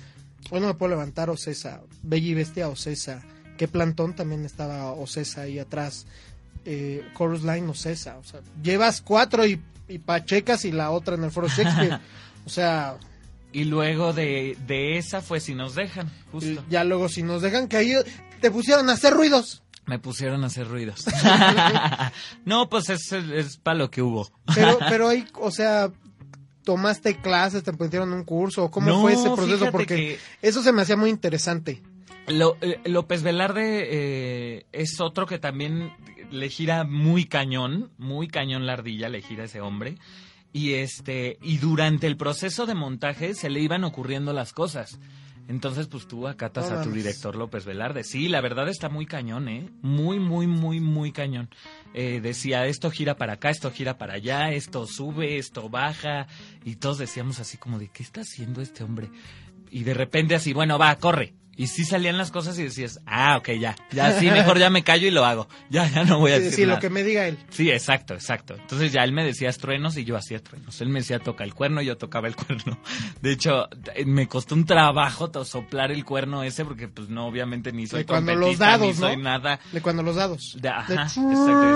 hoy no me puedo levantar Ocesa, Bella y Bestia Ocesa, qué plantón también estaba Ocesa ahí atrás, eh, Chorus Line Ocesa, o sea, llevas cuatro y, y Pachecas y la otra en el Foro Shakespeare, o sea, Y luego de, de esa fue Si nos dejan, justo. ya luego si nos dejan que ahí te pusieron a hacer ruidos. Me pusieron a hacer ruidos. no, pues es, es, para lo que hubo. Pero, pero ahí, o sea, tomaste clases, te pusieron un curso, ¿cómo No, fue ese proceso? Porque que- eso se me hacía muy interesante. Eh, López Velarde eh, es otro que también le gira muy cañón, muy cañón la ardilla, le gira ese hombre. Y este, y durante el proceso de montaje se le iban ocurriendo las cosas. Entonces, pues tú acatas a tu director López Velarde. Sí, la verdad está muy cañón, ¿eh? Muy, muy, muy, muy cañón. Eh, decía, esto gira para acá, esto gira para allá, esto sube, esto baja. Y todos decíamos así como de, ¿qué está haciendo este hombre? Y de repente así, bueno, va, corre. Y sí salían las cosas y decías, ah, ok, ya, ya, sí, mejor ya me callo y lo hago. Ya, ya no voy a Sí, decir sí, nada. lo que me diga él. Sí, exacto, exacto. Entonces ya él me decía truenos y yo hacía truenos. Él me decía toca el cuerno y yo tocaba el cuerno. De hecho, eh, me costó un trabajo soplar el cuerno ese porque pues no, obviamente ni soy De cuando los dados, ni soy ¿no? nada. De cuando los dados. De, ajá, De- exacto.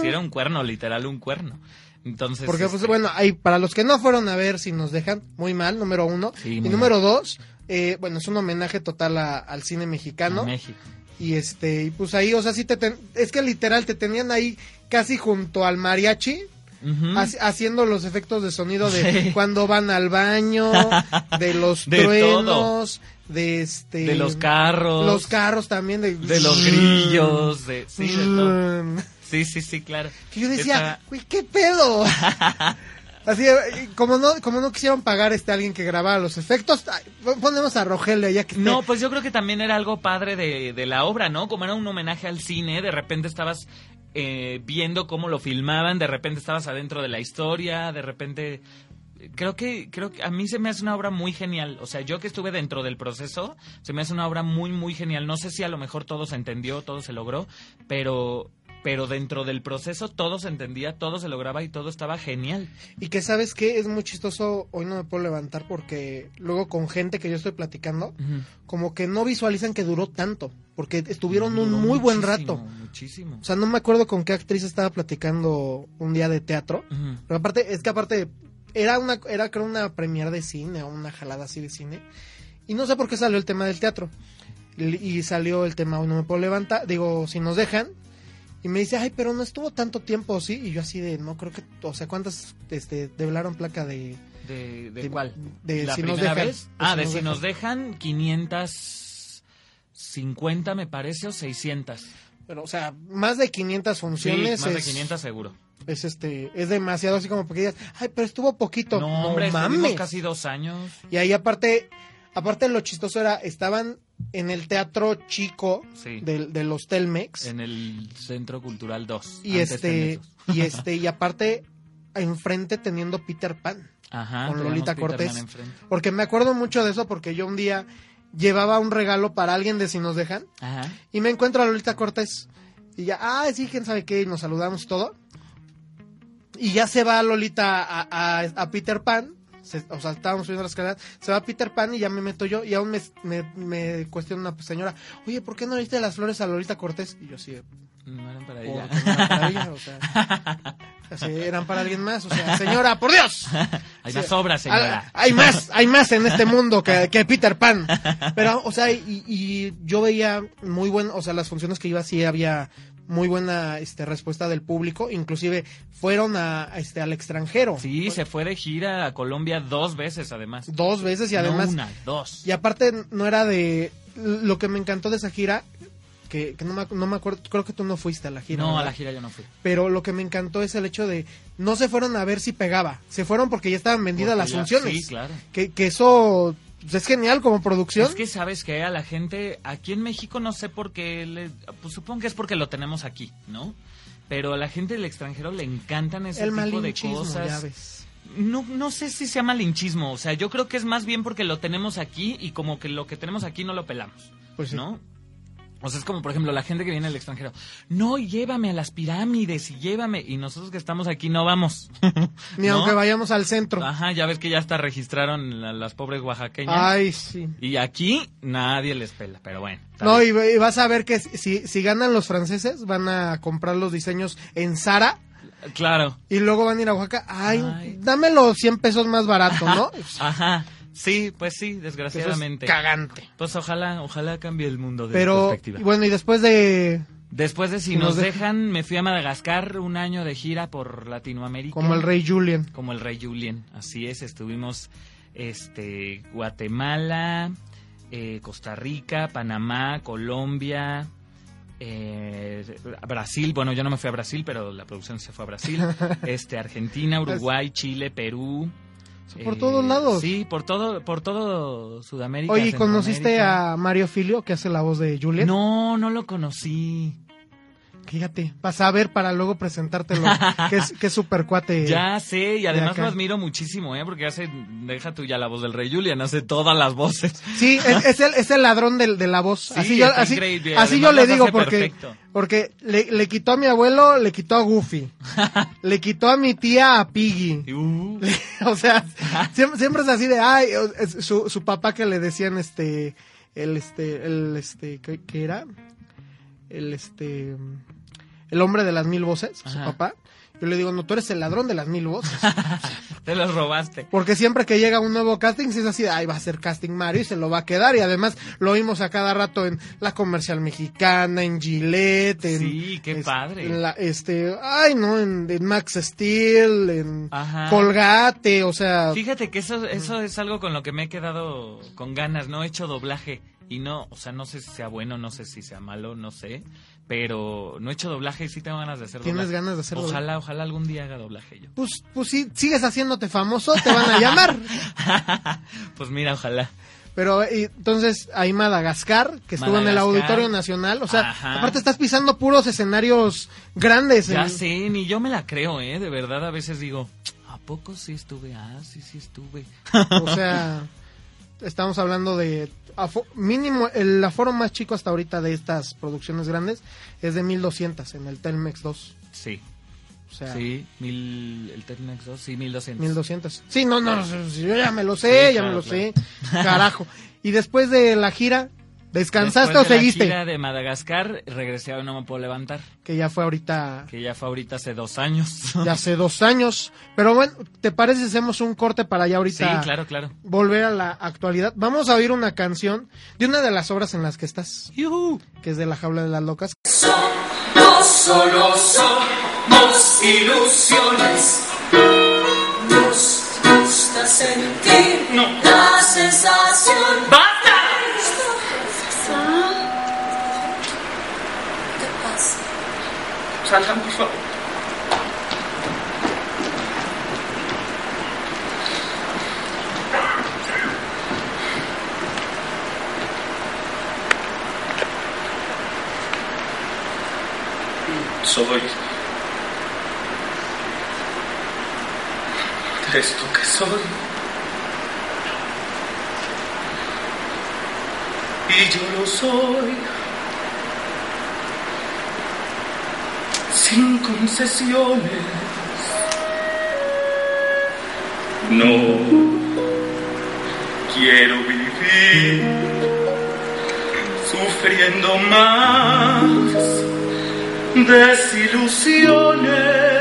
Si era un cuerno, literal un cuerno. Entonces, Porque, pues, este, bueno, ahí, para los que no fueron a ver si nos dejan, muy mal, número uno. Sí, y número dos, eh, bueno, es un homenaje total a- al cine mexicano. México. Y este, y pues ahí, o sea, sí te ten- es que literal te tenían ahí casi junto al mariachi. Haciendo los efectos de sonido de Sí. cuando van al baño, de los De truenos, de este De los carros. los carros también de, De los grillos, de, sí, de todo. Mm. Sí, sí, sí, claro. Que yo decía, güey, qué pedo. Así, eh, como no, como no quisieron pagar este alguien que grabara los efectos, ponemos a Rogelio ya que No, pues yo creo que también era algo padre de, de la obra, ¿no? Como era un homenaje al cine, de repente estabas eh, viendo cómo lo filmaban, de repente estabas adentro de la historia, de repente... Creo que, creo que a mí se me hace una obra muy genial. O sea, yo que estuve dentro del proceso, se me hace una obra muy, muy genial. No sé si a lo mejor todo se entendió, todo se logró, pero, pero dentro del proceso todo se entendía, todo se lograba y todo estaba genial. Y que sabes que es muy chistoso, hoy no me puedo levantar porque luego con gente que yo estoy platicando, como que no visualizan que duró tanto, porque estuvieron un muy buen rato. Muchísimo. O sea, no me acuerdo con qué actriz estaba platicando un día de teatro, pero aparte, es que aparte, era una, era creo una premiere de cine o una jalada así de cine, y no sé por qué salió el tema del teatro, y salió el tema hoy no me puedo levantar, digo, si nos dejan, y me dice, ay, pero no estuvo tanto tiempo, ¿sí? Y yo así de, no creo que, o sea, ¿cuántas, este, develaron placa de... ¿De, de De- cuál? de ¿La si nos primera dejan. vez? De Ah, si de nos si dejan. nos dejan 550 me parece o 600. Pero, o sea, más de 500 Sí, funciones más de es, 500 seguro. es, este, es demasiado así como porque digas, ay, pero estuvo poquito. No, hombre, mames. casi dos años. Y ahí aparte, aparte lo chistoso era, estaban en el teatro chico Sí. del- de, los Telmex. En el Centro Cultural 2. y este, y este, y aparte, enfrente teniendo Peter Pan. Ajá, con Lolita Cortés. Porque me acuerdo mucho de eso porque yo un día llevaba un regalo para alguien de si nos dejan Ajá. y me encuentro a Lolita Cortés. Y ya, ah, sí, quién sabe qué, y nos saludamos todo. Y ya se va Lolita a, a, a Peter Pan. Se- o sea, estábamos subiendo las escaleras. Se va Peter Pan y ya me meto yo. Y aún me, me, me cuestiona una señora, oye, ¿por qué no le diste las flores a Lolita Cortés? Y yo sí, No eran para ella. no eran para ella, o sea, eran para alguien más. O sea, señora, por Dios. Hay Sí, más obras, señora. Hay más, hay más en este mundo que, que Peter Pan. Pero, o sea, y, y yo veía muy buen, o sea, las funciones que iba sí había muy buena este, respuesta del público. Inclusive fueron a, este, al extranjero. Sí, se fue de gira a Colombia dos veces, además. Dos veces y además... No una, dos. Y aparte no era de... Lo que me encantó de esa gira, que, que no, me, no me acuerdo, creo que tú no fuiste a la gira. no, a la gira yo no fui. Pero lo que me encantó es el hecho de... No se fueron a ver si pegaba. Se fueron porque ya estaban vendidas Porque las ya- funciones. Sí, claro. que, que eso pues, es genial como producción. Es que sabes que a la gente aquí en México no sé por qué, le- pues supongo que es porque lo tenemos aquí, ¿no? Pero a la gente del extranjero le encantan ese el tipo de cosas. ya ves. No, no sé si sea malinchismo, o sea, yo creo que es más bien porque lo tenemos aquí y como que lo que tenemos aquí no lo pelamos, Pues sí. ¿no? O sea, es como, por ejemplo, la gente que viene del extranjero. No, llévame a las pirámides y llévame. Y nosotros que estamos aquí no vamos. Ni ¿No? aunque vayamos al centro. Ajá, ya ves que ya hasta registraron la- las pobres oaxaqueñas. Ay, sí. Y aquí nadie les pela, pero bueno. No, y, y vas a ver que si, si ganan los franceses, van a comprar los diseños en Zara Claro. y luego van a ir a Oaxaca. Ay, Ay. dame los 100 pesos más barato, ¿no? Ajá. Sí, pues sí, Eso es desgraciadamente. cagante. Pues ojalá, ojalá cambie el mundo de Pero, perspectiva. y bueno, y después de Después de si Si nos, nos dejan, me fui a Madagascar un año de gira por Latinoamérica. como el rey Julian. Como el rey Julien, así es. Estuvimos este Guatemala, eh, Costa Rica, Panamá, Colombia, eh, Brasil. Bueno, yo no me fui a Brasil, pero la producción se fue a Brasil. este Argentina, Uruguay, Chile, Perú. Por eh, todos lados. Sí, por todo, por todo Sudamérica. Oye, ¿y ¿conociste a Mario Filio, que hace la voz de Julian? No, no lo conocí. Fíjate, vas a ver para luego presentártelo, que es super cuate. Ya sé, y además lo admiro muchísimo, ¿eh? Porque hace, deja tú ya la voz del rey Julian, hace todas las voces. Sí, es, es el, es el ladrón del- de, la voz. Sí, así yo, así, yo le digo porque, perfecto. porque le, le quitó a mi abuelo, le quitó a Goofy, le quitó a mi tía a Piggy. Uh, o sea, siempre, siempre es así de, ay, su, su papá que le decían este, el este, el este, ¿qué, qué era? El este, el hombre de las mil voces, su papá. Yo le digo, no, tú eres el ladrón de las mil voces. te los robaste. Porque siempre que llega un nuevo casting, si es así, ay, va a ser casting Mario y se lo va a quedar. Y además lo vimos a cada rato en la comercial mexicana, en Gillette, en. Sí, qué es- padre. en la- este, ay, no, en, en Max Steel, en Ajá. Colgate, o sea. Fíjate que eso, eso es algo con lo que me he quedado con ganas. No he hecho doblaje y no, o sea, no sé si sea bueno, no sé si sea malo, no sé. Pero no he hecho doblaje y sí tengo ganas de hacer ¿Tienes doblaje. ganas de hacer Ojalá, ojalá algún día haga doblaje yo. Pues, pues sí, sigues haciéndote famoso, te van a llamar. pues mira, ojalá. Pero entonces ahí Madagascar, que estuvo en el. Auditorio Nacional, o sea, Ajá. aparte estás pisando puros escenarios grandes. Ya en- sé, ni yo me la creo, ¿eh? De verdad, a veces digo, ¿a poco sí estuve? Ah, sí, sí estuve. O sea, estamos hablando de mínimo, el aforo más chico hasta ahorita de estas producciones grandes es de 1200 en el Telmex 2. Sí, O sea, sí, mil, el Telmex 2, sí, 1200. 1200. Sí, no, no, yo ya me lo sé, Sí, ya claro, me lo claro. sé. Carajo. Y después de la gira, ¿descansaste Después o de la seguiste? gira de Madagascar, regresé a No Me Puedo Levantar, Que ya fue ahorita, que ya fue ahorita hace dos años. ya hace dos años. Pero bueno, ¿te parece si hacemos un corte para ya sí, ahorita claro, claro. volver a la actualidad? Vamos a oír una canción de una de las obras en las que estás, que es de La Jaula de las Locas. No solo somos ilusiones. Nos gusta sentir la sensación. ¡Basta! ¿Qué pasa? Salgan, por favor. Soy esto que soy. Y yo lo soy. Sin concesiones. No quiero vivir sufriendo más desilusiones.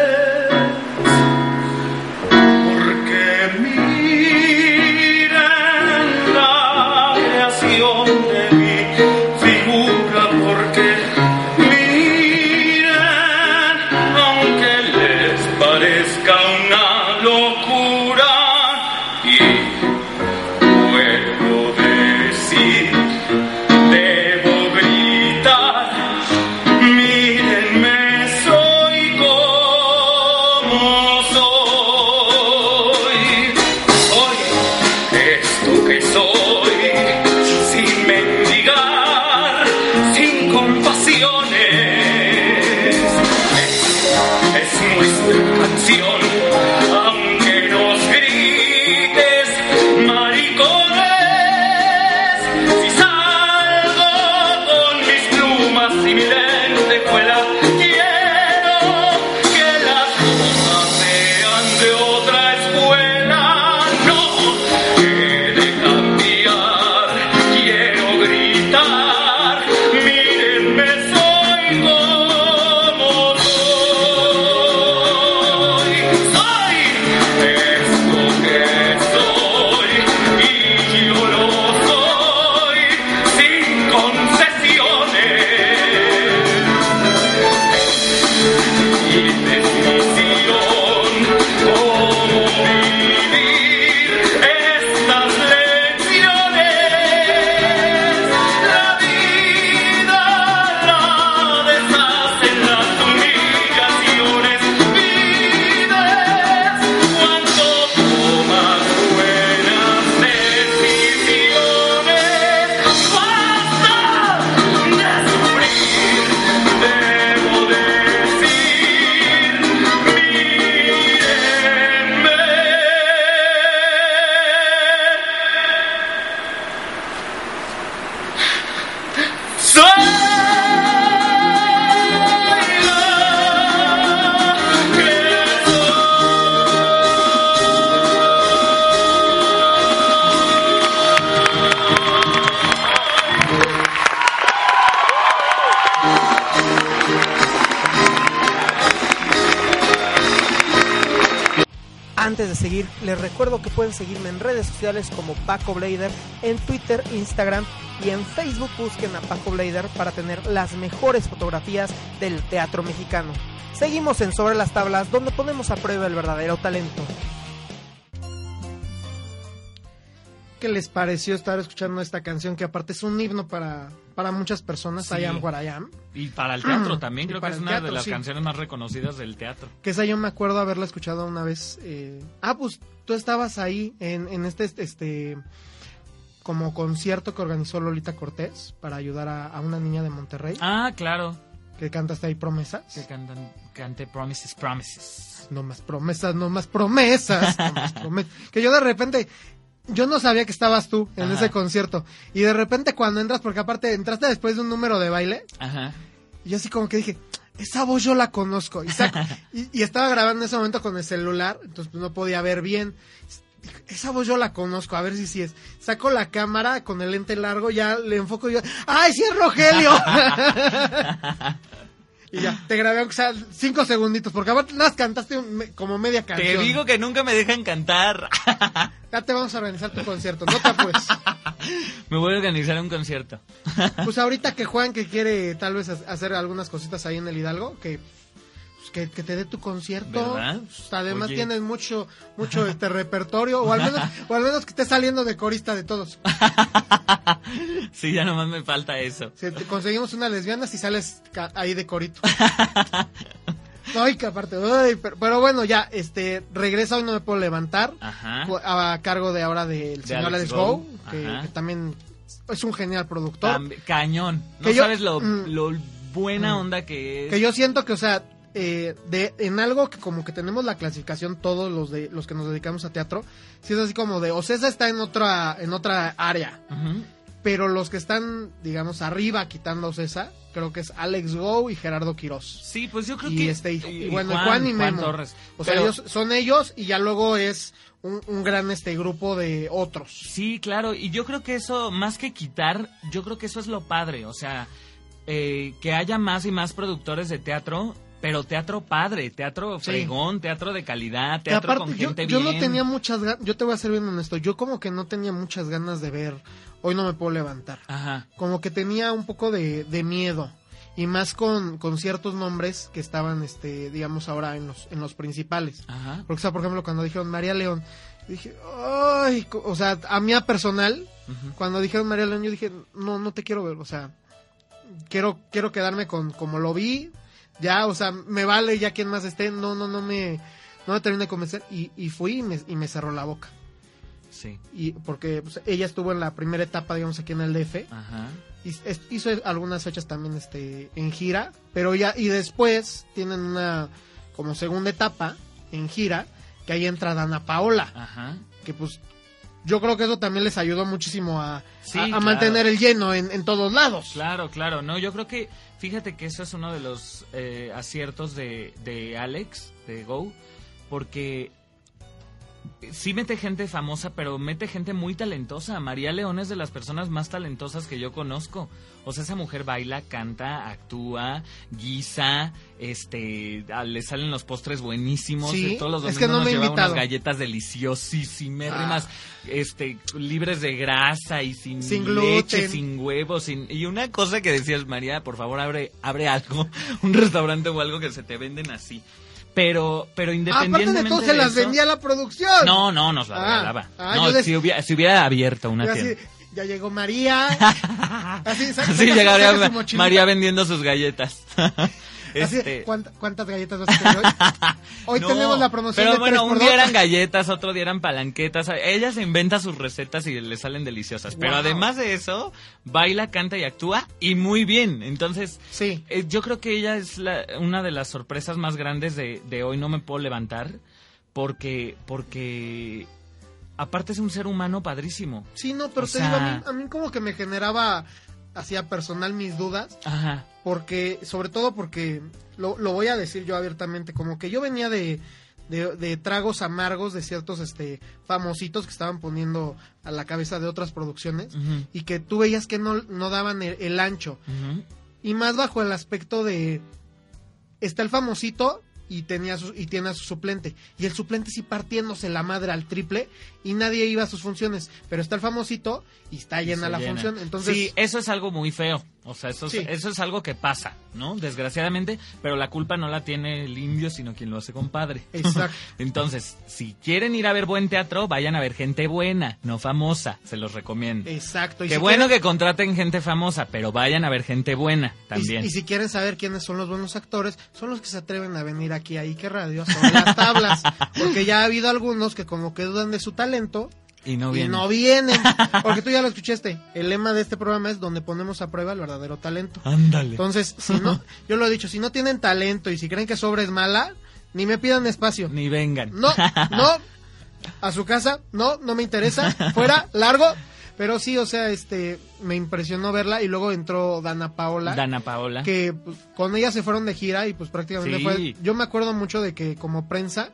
Antes de seguir, les recuerdo que pueden seguirme en redes sociales como Paco Blader, en Twitter, Instagram y en Facebook busquen a Paco Blader para tener las mejores fotografías del teatro mexicano. Seguimos en Sobre las Tablas, donde ponemos a prueba el verdadero talento. ¿Qué les pareció estar escuchando esta canción que aparte es un himno para, para muchas personas, Sí. I Am What I Am? Y para el teatro también, creo que es una teatro, de las sí. canciones más reconocidas del teatro. Que esa yo me acuerdo haberla escuchado una vez. eh, Ah, pues tú estabas ahí en, en este, este, como concierto que organizó Lolita Cortés para ayudar a, a una niña de Monterrey Ah, claro. que cantaste ahí promesas. Que cantan, cante Promises, Promises. No más promesas, no más promesas, no más promesas. Que yo de repente, yo no sabía que estabas tú en Ajá. ese concierto. Y de repente cuando entras, porque aparte entraste después de un número de baile, Ajá. y yo así como que dije, esa voz yo la conozco. Y, saco- y, y estaba grabando en ese momento con el celular, entonces pues, no podía ver bien. Esa voz yo la conozco, a ver si sí es. Saco la cámara con el lente largo, ya le enfoco y yo, ¡ay, sí es Rogelio! y ya, te grabé aunque sea cinco segunditos, porque aparte nada más cantaste me- como media canción. Te digo que nunca me dejan cantar. Ya te vamos a organizar tu concierto, no te me voy a organizar un concierto. Pues ahorita que Juan, que quiere tal vez ha- hacer algunas cositas ahí en el Hidalgo, que, que, que te dé tu concierto. ¿Verdad? Además Oye. tienes mucho, mucho este repertorio, o al menos, o al menos que estés saliendo de corista de todos. sí, ya nomás me falta eso. Si te conseguimos una lesbiana si sales ahí de corito. Ay, que aparte, ay, pero, pero bueno, ya, este, regresa hoy no me puedo levantar. Ajá. A cargo de ahora del De señor Alex Alex Go. Go, que, también es un genial productor. Cañón. No Que yo- sabes lo, mm. lo buena Mm. onda que es. Que yo siento que, o sea, eh, de, en algo que como que tenemos la clasificación todos los de los que nos dedicamos a teatro, si es así como de, o sea, esa está en otra, en otra área, pero los que están, digamos, arriba quitando Ocesa, creo que es Alex Go y Gerardo Quiroz. Sí, pues yo creo Y, que... este, y, y bueno, Juan, y Memo. Torres. O sea, Pero- ellos son ellos y ya luego es un, un gran este grupo de otros. Sí, claro, y yo creo que eso, más que quitar, yo creo que eso es lo padre, o sea, eh, que haya más y más productores de teatro, pero teatro padre, teatro Sí. fregón, teatro de calidad, teatro aparte, con yo, gente yo bien. no tenía muchas ganas, yo te voy a ser bien honesto, yo como que no tenía muchas ganas de ver, hoy no me puedo levantar. Ajá, Como que tenía un poco de, de miedo. Y más con, con ciertos nombres que estaban, este, digamos, ahora en los, en los principales. ajá. Porque, o sea, por ejemplo, cuando dijeron María León, dije, ay, o sea, a mí a personal, cuando dijeron María León, yo dije, no, no te quiero ver, o sea, quiero, quiero quedarme con como lo vi, ya, o sea, me vale ya quien más esté, no, no, no me, no me terminé de convencer, y, y fui y me, y me cerró la boca, Sí, y porque pues, ella estuvo en la primera etapa, digamos, aquí en el DF, ajá. y es- hizo algunas fechas también, este, en gira, pero ya, y después tienen una, como segunda etapa, en gira, que ahí entra Dana Paola, Ajá. que pues yo creo que eso también les ayudó muchísimo a, Sí, a- a claro. mantener el lleno en, en todos lados. Claro, claro, no, yo creo que, fíjate que eso es uno de los eh, aciertos de, de Alex, de Go, porque sí mete gente famosa, pero mete gente muy talentosa. María León es de las personas más talentosas que yo conozco. O sea, esa mujer baila, canta, actúa, guisa, este, ah, le salen los postres buenísimos. Sí, todos los es domingos que no nos me lleva invitado. unas galletas deliciosísimas, Ah. este, libres de grasa y sin, Sin leche, gluten. sin huevos, sin... Y una cosa que decías, María, por favor, abre, abre algo, un restaurante o algo que se te venden así. Pero, pero Aparte independientemente de todo, se las eso- vendía la producción. No, no, nos la Ah, regalaba. ah, no, des- si, hubiera, si hubiera abierto una Y así, tienda. ya llegó María. así, Así llegaría. María vendiendo sus galletas. Este, ¿cuánta- ¿Cuántas galletas vas a tener hoy? Hoy no, tenemos la promoción Pero de bueno, 3x2. un día eran galletas, otro día eran palanquetas. Ella se inventa sus recetas y le salen deliciosas. Pero Wow. además de eso, baila, canta y actúa y muy bien. Entonces, Sí. eh, yo creo que ella es la- una de las sorpresas más grandes de, de hoy. No me puedo levantar porque, porque aparte es un ser humano padrísimo. Sí, no, pero O te digo, a mí, a mí como que me generaba, hacía personal mis dudas. Ajá. porque sobre todo porque lo, lo voy a decir yo abiertamente como que yo venía de, de, de tragos amargos de ciertos este famositos que estaban poniendo a la cabeza de otras producciones y que tú veías que no, no daban el, el ancho y más bajo el aspecto de está el famosito y tenía su, y tiene a su suplente y el suplente sí partiéndose la madre al triple y nadie iba a sus funciones pero está el famosito y está llena la llena. función entonces sí, eso es algo muy feo. O sea, eso, es- Sí. eso es algo que pasa, ¿no? Desgraciadamente, pero la culpa no la tiene el indio, sino quien lo hace compadre. Exacto. Entonces, si quieren ir a ver buen teatro, vayan a ver gente buena, no famosa. Se los recomiendo. exacto y Qué si bueno quieren- que contraten gente famosa, pero vayan a ver gente buena Y- también. Y, si quieren saber quiénes son los buenos actores, son los que se atreven a venir aquí a Ike Radio sobre las tablas. Porque ya ha habido algunos que como que dudan de su talento Y no y vienen. no vienen. Porque tú ya lo escuchaste. El lema de este programa es donde ponemos a prueba el verdadero talento. Ándale. Entonces, si no, yo lo he dicho, si no tienen talento y si creen que sobre es mala, ni me pidan espacio. Ni vengan. No, no, a su casa, no, no me interesa, fuera, largo. Pero sí, o sea, este, me impresionó verla y luego entró Dana Paola. Dana Paola. que pues, con ella se fueron de gira y pues prácticamente Sí. fue yo me acuerdo mucho de que como prensa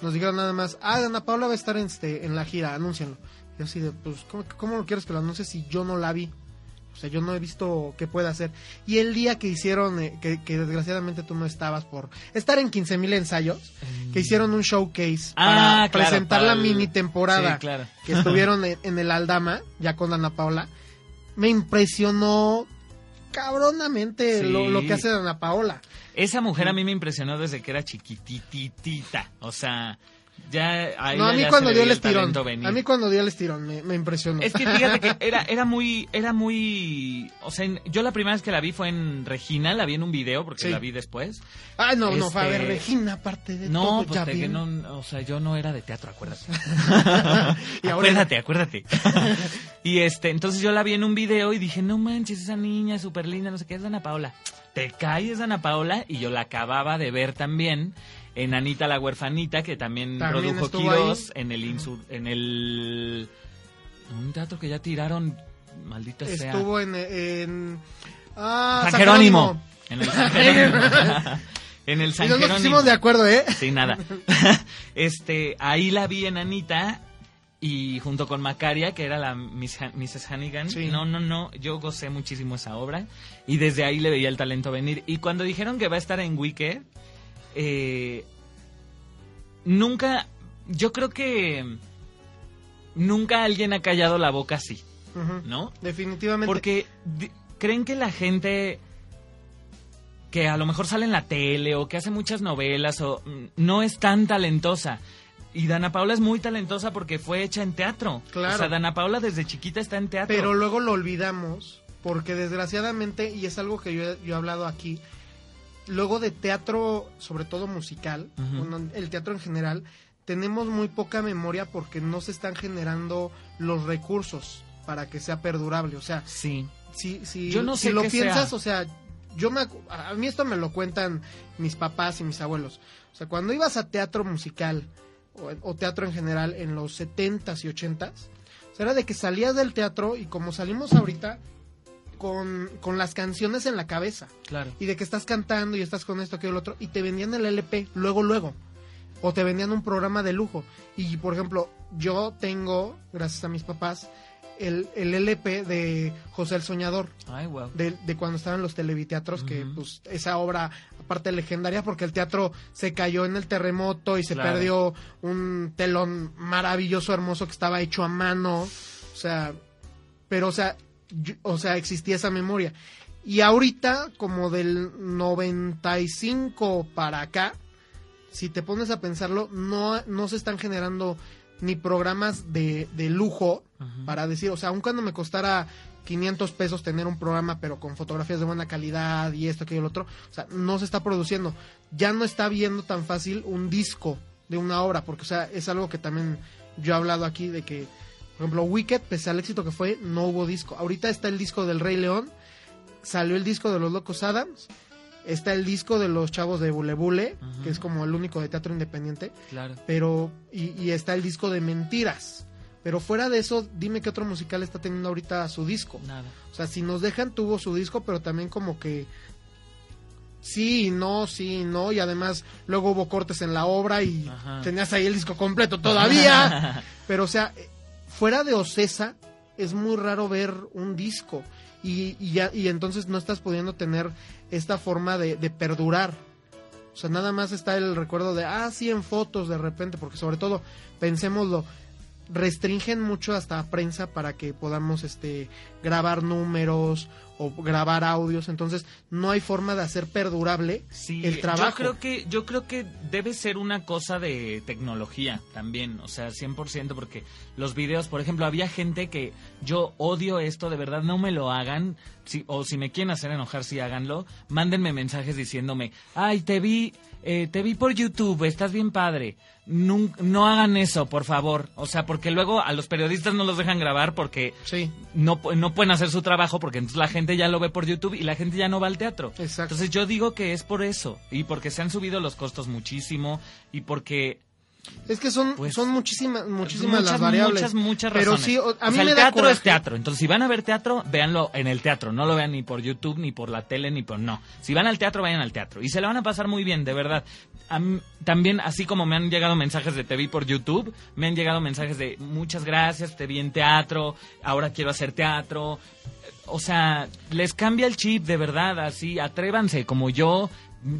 nos dijeron nada más ah Ana Paula va a estar en este en la gira anúncienlo y yo así de pues ¿cómo, cómo lo quieres que lo anuncie si yo no la vi o sea yo no he visto qué puede hacer y el día que hicieron eh, que, que desgraciadamente tú no estabas por estar en 15 mil ensayos que hicieron un showcase para Ah, claro, presentar para la el- mini temporada Sí, claro. que estuvieron en, en el Aldama, ya con Ana Paola, me impresionó cabronamente Sí. lo, lo que hace Ana Paola. Esa mujer a mí me impresionó desde que era chiquititita. O sea, ya a no, a mí ya cuando dio el estirón, a mí cuando dio el estirón me, me impresionó. Es que fíjate que era, era muy, era muy, o sea, en- yo la primera vez que la vi fue en Regina, la vi en un video porque Sí. la vi después. Ay, no, no, fue a ver este- Regina, aparte de No, todo, pues ya te- que no, o sea, yo no era de teatro, acuérdate. Y ahora- acuérdate, acuérdate. y este, entonces yo la vi en un video y dije, no manches, esa niña es súper linda, no sé qué, es Ana Paola. Te caes, Ana Paola, y yo la acababa de ver también en Anita la huerfanita, que también, También produjo estuvo Quirós, en el insur, en el un teatro que ya tiraron, maldita sea. Estuvo en, en- Ah, San Jerónimo. En el San Jerónimo. en el Y San no nos Jerónimo. pusimos de acuerdo, ¿eh? Sí, nada. este, ahí la vi en Anita y junto con Macaria, que era la Miss Han- Mrs. Hannigan. Sí. No, no, no, yo gocé muchísimo esa obra y desde ahí le veía el talento venir. Y cuando dijeron que va a estar en Wicked, eh, nunca, yo creo que nunca alguien ha callado la boca así. ¿no? Definitivamente. Porque creen que la gente que a lo mejor sale en la tele o que hace muchas novelas o mm, no es tan talentosa. Y Dana Paula es muy talentosa porque fue hecha en teatro. Claro. O sea, Dana Paula desde chiquita está en teatro. Pero luego lo olvidamos, porque desgraciadamente, y es algo que yo, he- yo he hablado aquí, luego de teatro, sobre todo musical, bueno, el teatro en general, tenemos muy poca memoria porque no se están generando los recursos para que sea perdurable. O sea, Sí. si, si, Yo no si sé lo qué piensas, sea. o sea, yo me, a mí esto me lo cuentan mis papás y mis abuelos. O sea, cuando ibas a teatro musical o, o teatro en general en los 70s y 80s, o sea, era de que salías del teatro y como salimos ahorita con, con las canciones en la cabeza Claro. y de que estás cantando y estás con esto, que lo otro, y te vendían el LP luego, luego. O te vendían un programa de lujo. Y, por ejemplo, yo tengo, gracias a mis papás, el, el LP de José el Soñador, Ay, wow. de, de cuando estaban los televiteatros, que pues esa obra, aparte legendaria, porque el teatro se cayó en el terremoto y se Claro. perdió un telón maravilloso, hermoso, que estaba hecho a mano. O sea, pero, o sea, yo- o sea, existía esa memoria. Y ahorita, como del 95 para acá, si te pones a pensarlo, no, no se están generando ni programas de, de lujo para decir, o sea, aun cuando me costara 500 pesos tener un programa, pero con fotografías de buena calidad y esto, que y el otro, o sea, no se está produciendo. Ya no está viendo tan fácil un disco de una obra, porque, o sea, es algo que también yo he hablado aquí de que, por ejemplo, Wicked, pese al éxito que fue, no hubo disco. Ahorita está el disco del Rey León, salió el disco de los Locos Adams, está el disco de los Chavos de Bule Bule, que es como el único de teatro independiente, Claro. pero y, y está el disco de Mentiras. Pero fuera de eso, dime qué otro musical está teniendo ahorita su disco. Nada. O sea, si nos dejan, tuvo su disco, pero también como que sí y no, sí y no, y además luego hubo cortes en la obra y Ajá. tenías ahí el disco completo todavía. pero o sea, eh, fuera de Ocesa es muy raro ver un disco y, y ya, y entonces no estás pudiendo tener esta forma de, de perdurar. O sea, nada más está el recuerdo de, ah, sí, en fotos de repente, porque sobre todo, pensémoslo, restringen mucho hasta prensa para que podamos este grabar números o grabar audios, entonces no hay forma de hacer perdurable Sí, el trabajo. Yo creo que yo creo que debe ser una cosa de tecnología también, o sea, 100% porque los videos, por ejemplo, había gente que yo odio esto, de verdad no me lo hagan, si, o si me quieren hacer enojar, sí háganlo, mándenme mensajes diciéndome, "Ay, te vi eh, te vi por YouTube, estás bien padre." Nun- no hagan eso, por favor. O sea, porque luego a los periodistas no los dejan grabar porque Sí, no, no pueden hacer su trabajo porque entonces la gente ya lo ve por YouTube y la gente ya no va al teatro. Exacto. Entonces yo digo que es por eso y porque se han subido los costos muchísimo y porque es que son Pues, son muchísimas muchísimas muchas, las variables. muchas, muchas pero razones. sí, o- a O mí sea, me el da teatro es teatro. Entonces si van a ver teatro, véanlo en el teatro. No lo vean ni por YouTube, ni por la tele, ni por... No. Si van al teatro, vayan al teatro. Y se la van a pasar muy bien, de verdad. Mí- también, así como me han llegado mensajes de te vi por YouTube, me han llegado mensajes de muchas gracias, te vi en teatro, ahora quiero hacer teatro. O sea, les cambia el chip, de verdad, así, atrévanse, como yo.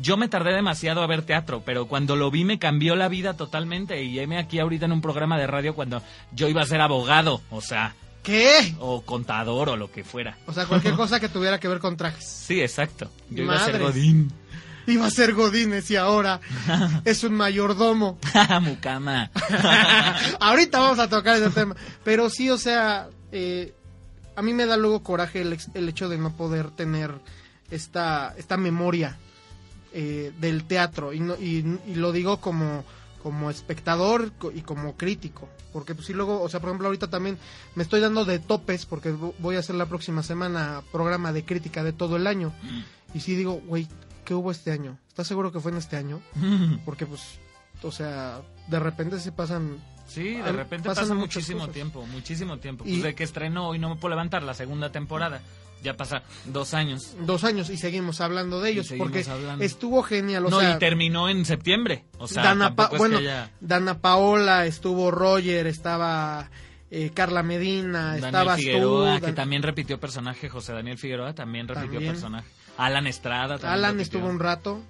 Yo me tardé demasiado a ver teatro, pero cuando lo vi me cambió la vida totalmente. Y heme aquí ahorita en un programa de radio cuando yo iba a ser abogado, o sea, ¿Qué? o contador o lo que fuera. O sea, cualquier cosa que tuviera que ver con trajes. Sí, exacto. Yo iba a ser. Godín. Iba a ser Godínez y ahora es un mayordomo. Mucama. Ahorita vamos a tocar ese tema. Pero sí, o sea, eh, a mí me da luego coraje el, el hecho de no poder tener esta, esta memoria eh, del teatro. Y, no- y, y lo digo como, como espectador y como crítico. Porque pues sí luego, o sea, por ejemplo, ahorita también me estoy dando de topes porque vo- voy a hacer la próxima semana programa de crítica de todo el año. Y sí digo, güey, ¿qué hubo este año? ¿Estás seguro que fue en este año? Porque pues, o sea, de repente se pasan Sí, de repente pasan pasa muchísimo cosas. tiempo, muchísimo tiempo. Y- Pues de que estrenó y no me puedo levantar la segunda temporada. Ya pasa dos años. Dos años y seguimos hablando de ellos porque hablando. estuvo genial. O no, sea, y terminó en septiembre. O sea, Dana Pa- tampoco es bueno, que Dana Paola, estuvo Roger, estaba eh, Carla Medina, Daniel estabas Figueroa, tú. que Dan- también repitió personaje. José Daniel Figueroa también repitió También. personaje. Alan Estrada también. Alan repitió. estuvo un rato.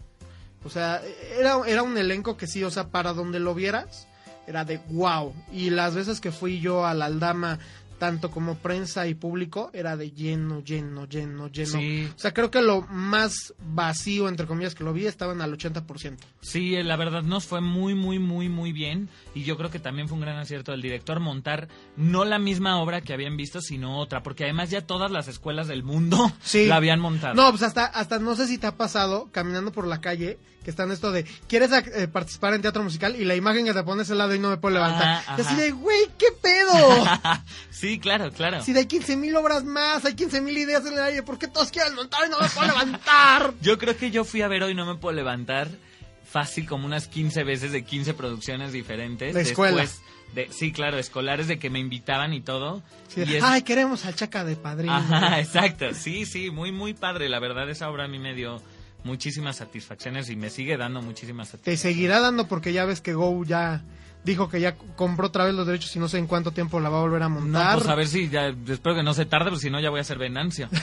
O sea, era, era un elenco que sí, o sea, para donde lo vieras, era de wow. Y las veces que fui yo a la Aldama, tanto como prensa y público, era de lleno, lleno, lleno, lleno. Sí. O sea, creo que lo más vacío, entre comillas, que lo vi, estaban al 80%. Sí, la verdad nos fue muy, muy, muy, muy bien. Y yo creo que también fue un gran acierto del director montar no la misma obra que habían visto, sino otra. Porque además ya todas las escuelas del mundo Sí. la habían montado. No, pues hasta, hasta no sé si te ha pasado caminando por la calle que están esto de ¿quieres eh, participar en teatro musical? Y la imagen que te pones al lado y no me puedo levantar. Ajá, Y así de, güey, ¿qué pedo? sí, claro, claro. si hay 15 mil obras más, hay 15 mil ideas en el aire, ¿por qué todos quieren montar y no me puedo levantar? Yo creo que yo fui a ver hoy no me puedo levantar fácil como unas 15 veces de 15 producciones diferentes. De escuela. Después de, sí, claro, escolares de que me invitaban y todo. Sí, Y es- Ay, queremos al chaca de padrino. Ajá, exacto. Sí, sí, muy, muy padre. La verdad, esa obra a mí me dio muchísimas satisfacciones y me sigue dando muchísimas Te satisfacciones. seguirá dando porque ya ves que Go ya dijo que ya compró otra vez los derechos y no sé en cuánto tiempo la va a volver a No, montar. pues a ver si ya, espero que no se tarde, porque si no ya voy a hacer Venancio.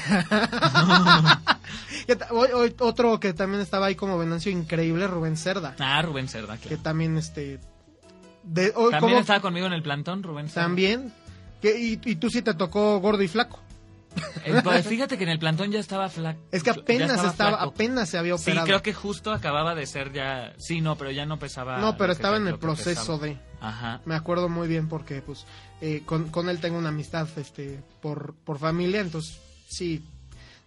Otro que también estaba ahí como Venancio increíble, Rubén Cerda. Ah, Rubén Cerda, Que también este de hoy También estaba conmigo en el plantón, Rubén Cerda. también que y, y tú sí te tocó gordo y flaco. Eh, pues, fíjate que en el plantón ya estaba flaco. Es que apenas estaba, apenas se había Sí, operado. creo que justo acababa de ser ya. Sí, no, pero ya no pesaba. no, pero estaba en el proceso pesaba. de Ajá. me acuerdo muy bien porque pues eh, con, con él tengo una amistad este por, por familia, entonces sí,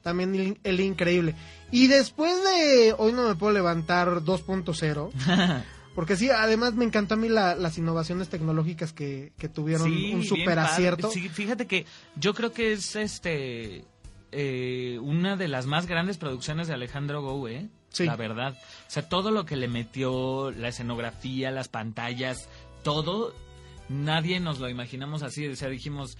también él increíble. Y después de hoy no me puedo levantar 2.0, porque sí, además me encantó a mí la- las innovaciones tecnológicas que, que tuvieron Sí, un super acierto. Sí, fíjate que yo creo que es este eh, una de las más grandes producciones de Alejandro Gou, ¿eh? Sí. La verdad. O sea, todo lo que le metió, la escenografía, las pantallas, todo, nadie nos lo imaginamos así. O sea, dijimos,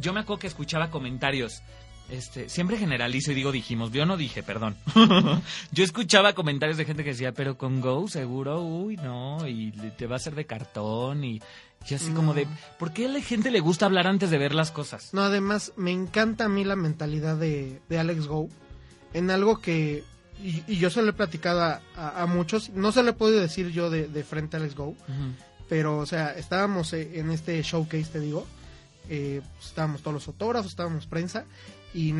yo me acuerdo que escuchaba comentarios. Este, siempre generalizo y digo dijimos, yo no dije, perdón. yo escuchaba comentarios de gente que decía, pero con Go seguro, uy, no, y te va a hacer de cartón y, y así como de, ¿por qué a la gente le gusta hablar antes de ver las cosas? No, además me encanta a mí la mentalidad de, de Alex Go en algo que, y, y yo se lo he platicado a, a- a muchos, no se lo he podido decir yo de, de frente a Alex Go, pero o sea, estábamos eh, en este showcase, te digo, eh, pues, estábamos todos los fotógrafos, estábamos prensa, y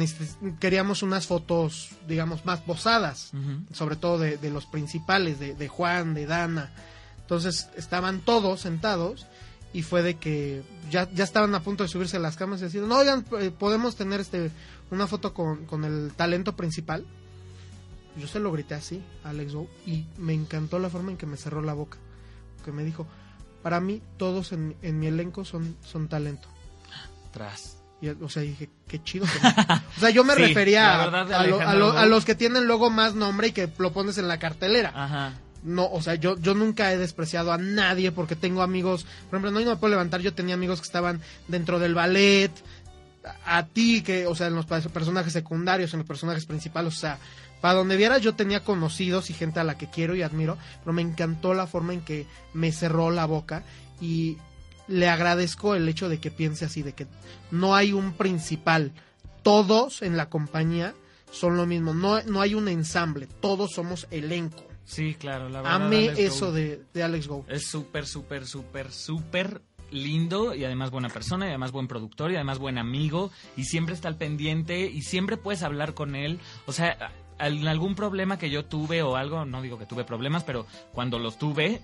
queríamos unas fotos, digamos, más posadas, sobre todo de, de los principales, de, de Juan, de Dana. Entonces estaban todos sentados y fue de que ya, ya estaban a punto de subirse a las camas y decir, no, oigan, eh, podemos tener este una foto con, con el talento principal. Yo se lo grité así a Alex Go y me encantó la forma en que me cerró la boca. Que me dijo, para mí todos en, en mi elenco son, son talento. Tras. Y, o sea, dije, qué chido. que O sea, yo me Sí, refería a, verdad, a lo- a Alejandro lo- a Gou- los que tienen luego más nombre y que lo pones en la cartelera. Ajá. No, o sea, yo, yo nunca he despreciado a nadie porque tengo amigos, por ejemplo, no, no me puedo levantar, yo tenía amigos que estaban dentro del ballet, a, a ti, que, o sea, en los personajes secundarios, en los personajes principales, o sea, para donde vieras yo tenía conocidos y gente a la que quiero y admiro, pero me encantó la forma en que me cerró la boca y le agradezco el hecho de que piense así, de que no hay un principal, todos en la compañía son lo mismo, no, no hay un ensamble, todos somos elenco. Sí, claro, la verdad. Amé Alex eso de, de Alex Go. Es súper, súper, súper, súper lindo y además buena persona y además buen productor y además buen amigo y siempre está al pendiente y siempre puedes hablar con él. O sea, algún problema que yo tuve o algo, no digo que tuve problemas, pero cuando los tuve...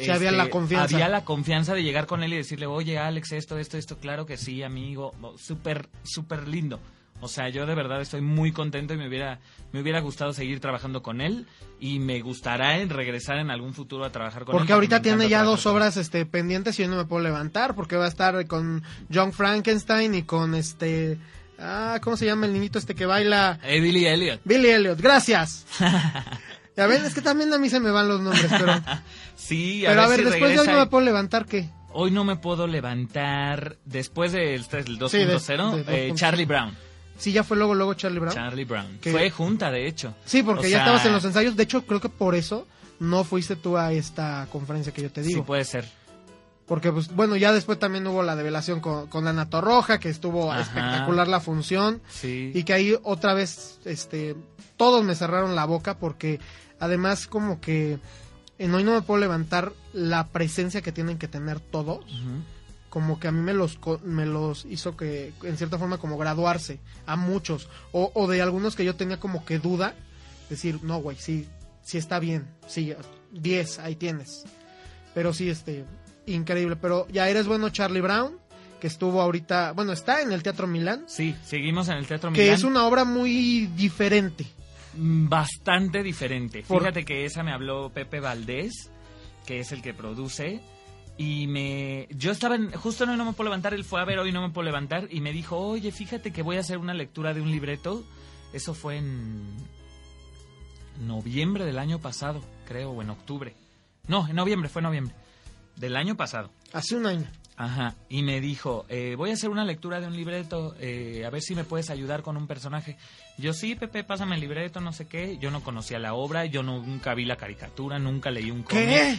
este, había la confianza. Había la confianza de llegar con él y decirle, oye Alex, esto, esto, esto, claro que sí, amigo, súper, súper lindo. O sea, yo de verdad estoy muy contento y me hubiera, me hubiera gustado seguir trabajando con él y me gustará en regresar en algún futuro a trabajar con él. Porque ahorita tiene ya dos obras este, pendientes y yo no me puedo levantar porque va a estar con John Frankenstein y con este... Ah, ¿cómo se llama el niñito este que baila? Eh, Billy Elliot. Billy Elliot, gracias. Ya ven, es que también a mí se me van los nombres, pero... Sí, a pero a ver, si después de hoy no me puedo levantar, ¿qué? Hoy no me puedo levantar después del, del 2.0, Sí, de- de eh, 2.0. Charlie Brown. Sí, ya fue luego, luego Charlie Brown. Charlie Brown. Que- Fue junta, de hecho. sí, porque O ya sea, estabas en los ensayos. De hecho, creo que por eso no fuiste tú a esta conferencia que yo te Sí, digo. puede ser. Porque, pues, bueno, ya después también hubo la develación con, con Ana Torroja, que estuvo Ajá. espectacular la función. Sí. Y que ahí otra vez, este, todos me cerraron la boca porque además como que en hoy no me puedo levantar la presencia que tienen que tener todos. Como que a mí me los, me los hizo que, en cierta forma, como graduarse a muchos. O, o de algunos que yo tenía como que duda. Decir, no, güey, sí, sí está bien. Sí, 10, ahí tienes. Pero sí, este, increíble. Pero ya eres bueno, Charlie Brown, que estuvo ahorita, bueno, está en el Teatro Milán. Sí, seguimos en el Teatro Que Milán. es una obra muy diferente. Mm, bastante diferente. Fíjate que esa me habló Pepe Valdés, que es el que produce. Y me. Yo estaba en. Justo en Hoy No Me Puedo Levantar, él fue a ver Hoy No Me Puedo Levantar y me dijo: Oye, fíjate que voy a hacer una lectura de un libreto. Eso fue en. Noviembre del año pasado, creo, o en octubre. No, en noviembre, fue en noviembre. Del año pasado. Hace un año. Ajá, y me dijo, eh, voy a hacer una lectura de un libreto, eh, a ver si me puedes ayudar con un personaje. Yo sí, Pepe, pásame el libreto, no sé qué. Yo no conocía la obra, yo nunca vi la caricatura, nunca leí un cómic. ¿Qué?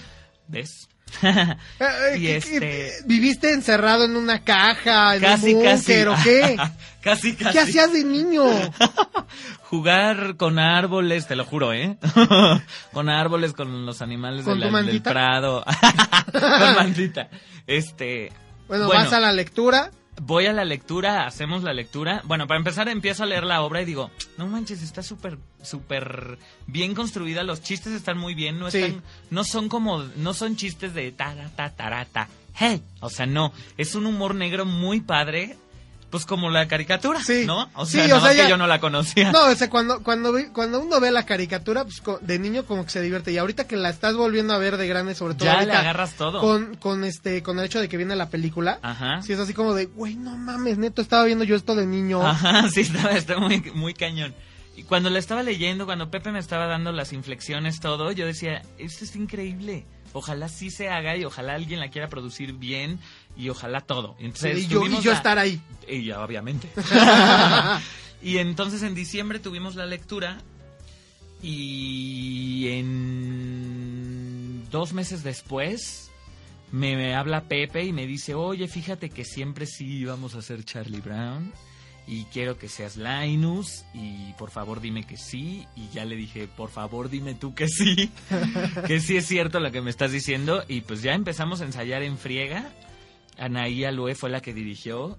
¿Ves? Y ¿qué- este- ¿Viviste encerrado en una caja, en casi, un casi. o qué? casi, casi. ¿Qué hacías de niño? Jugar con árboles, te lo juro, ¿eh? con árboles, con los animales ¿Con de tu la- del prado. con mantita. Este... Bueno, vas a la lectura. Voy a la lectura, hacemos la lectura. Bueno, para empezar empiezo a leer la obra y digo, no manches, está súper, súper bien construida. Los chistes están muy bien, no Sí. están, no son como, no son chistes de ta, ta, ta, ta, hey. O sea, no, es un humor negro muy padre. Pues como la caricatura, Sí. ¿no? O Sí, sea, o más ya- que yo no la conocía. No, o sea, cuando, cuando, cuando uno ve la caricatura, pues de niño como que se divierte. Y ahorita que la estás volviendo a ver de grande, sobre todo ya le ahorita, agarras todo. con, con este, con el hecho de que viene la película, Ajá. sí es así como de, güey, no mames, neto, estaba viendo yo esto de niño. Ajá, sí, está, está muy, muy cañón. Y cuando la estaba leyendo, cuando Pepe me estaba dando las inflexiones, todo, yo decía, esto es increíble. Ojalá sí se haga y ojalá alguien la quiera producir bien y ojalá todo. Entonces, y yo, y yo la- estar ahí. Y ya, obviamente. y entonces en diciembre tuvimos la lectura y en dos meses después me, me habla Pepe y me dice, oye, fíjate que siempre sí íbamos a hacer Charlie Brown y quiero que seas Linus y por favor dime que sí y ya le dije, por favor dime tú que sí, que sí es cierto lo que me estás diciendo y pues ya empezamos a ensayar en friega. Anaí Alue fue la que dirigió,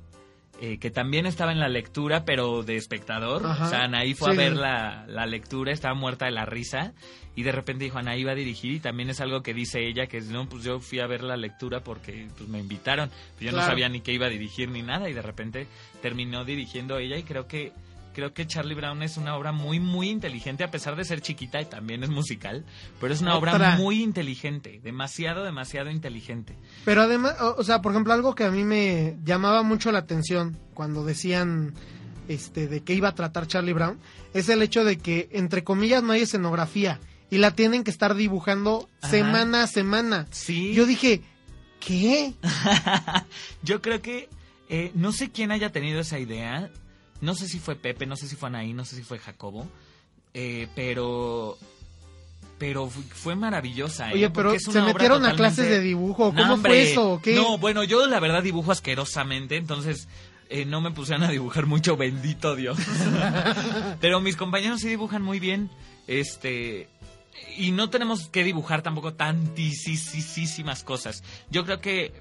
eh, que también estaba en la lectura, pero de espectador. Ajá. O sea, Anaí fue Sí. a ver la, la lectura, estaba muerta de la risa, y de repente dijo, Anaí va a dirigir, y también es algo que dice ella, que es, no, pues yo fui a ver la lectura porque pues, me invitaron. Pues yo no sabía ni que iba a dirigir ni nada, y de repente terminó dirigiendo ella, y creo que creo que Charlie Brown es una obra muy, muy inteligente, a pesar de ser chiquita y también es musical, pero es una Otra. obra muy inteligente, demasiado, demasiado inteligente. Pero además, o, sea, por ejemplo, algo que a mí me llamaba mucho la atención cuando decían este de qué iba a tratar Charlie Brown es el hecho de que entre comillas no hay escenografía y la tienen que estar dibujando Ajá. semana a semana. Sí. Yo dije, ¿qué? Yo creo que eh, no sé quién haya tenido esa idea. No sé si fue Pepe, no sé si fue Anaí, no sé si fue Jacobo. eh, pero. Pero fu- fue maravillosa. ¿eh? Oye, pero es se metieron a totalmente- clases de dibujo, ¿cómo fue eso? ¿Qué? No, bueno, yo la verdad dibujo asquerosamente, entonces eh, no me pusieron a dibujar mucho, bendito Dios. Pero mis compañeros sí dibujan muy bien. Este. Y no tenemos que dibujar tampoco tantísimas cosas. Yo creo que.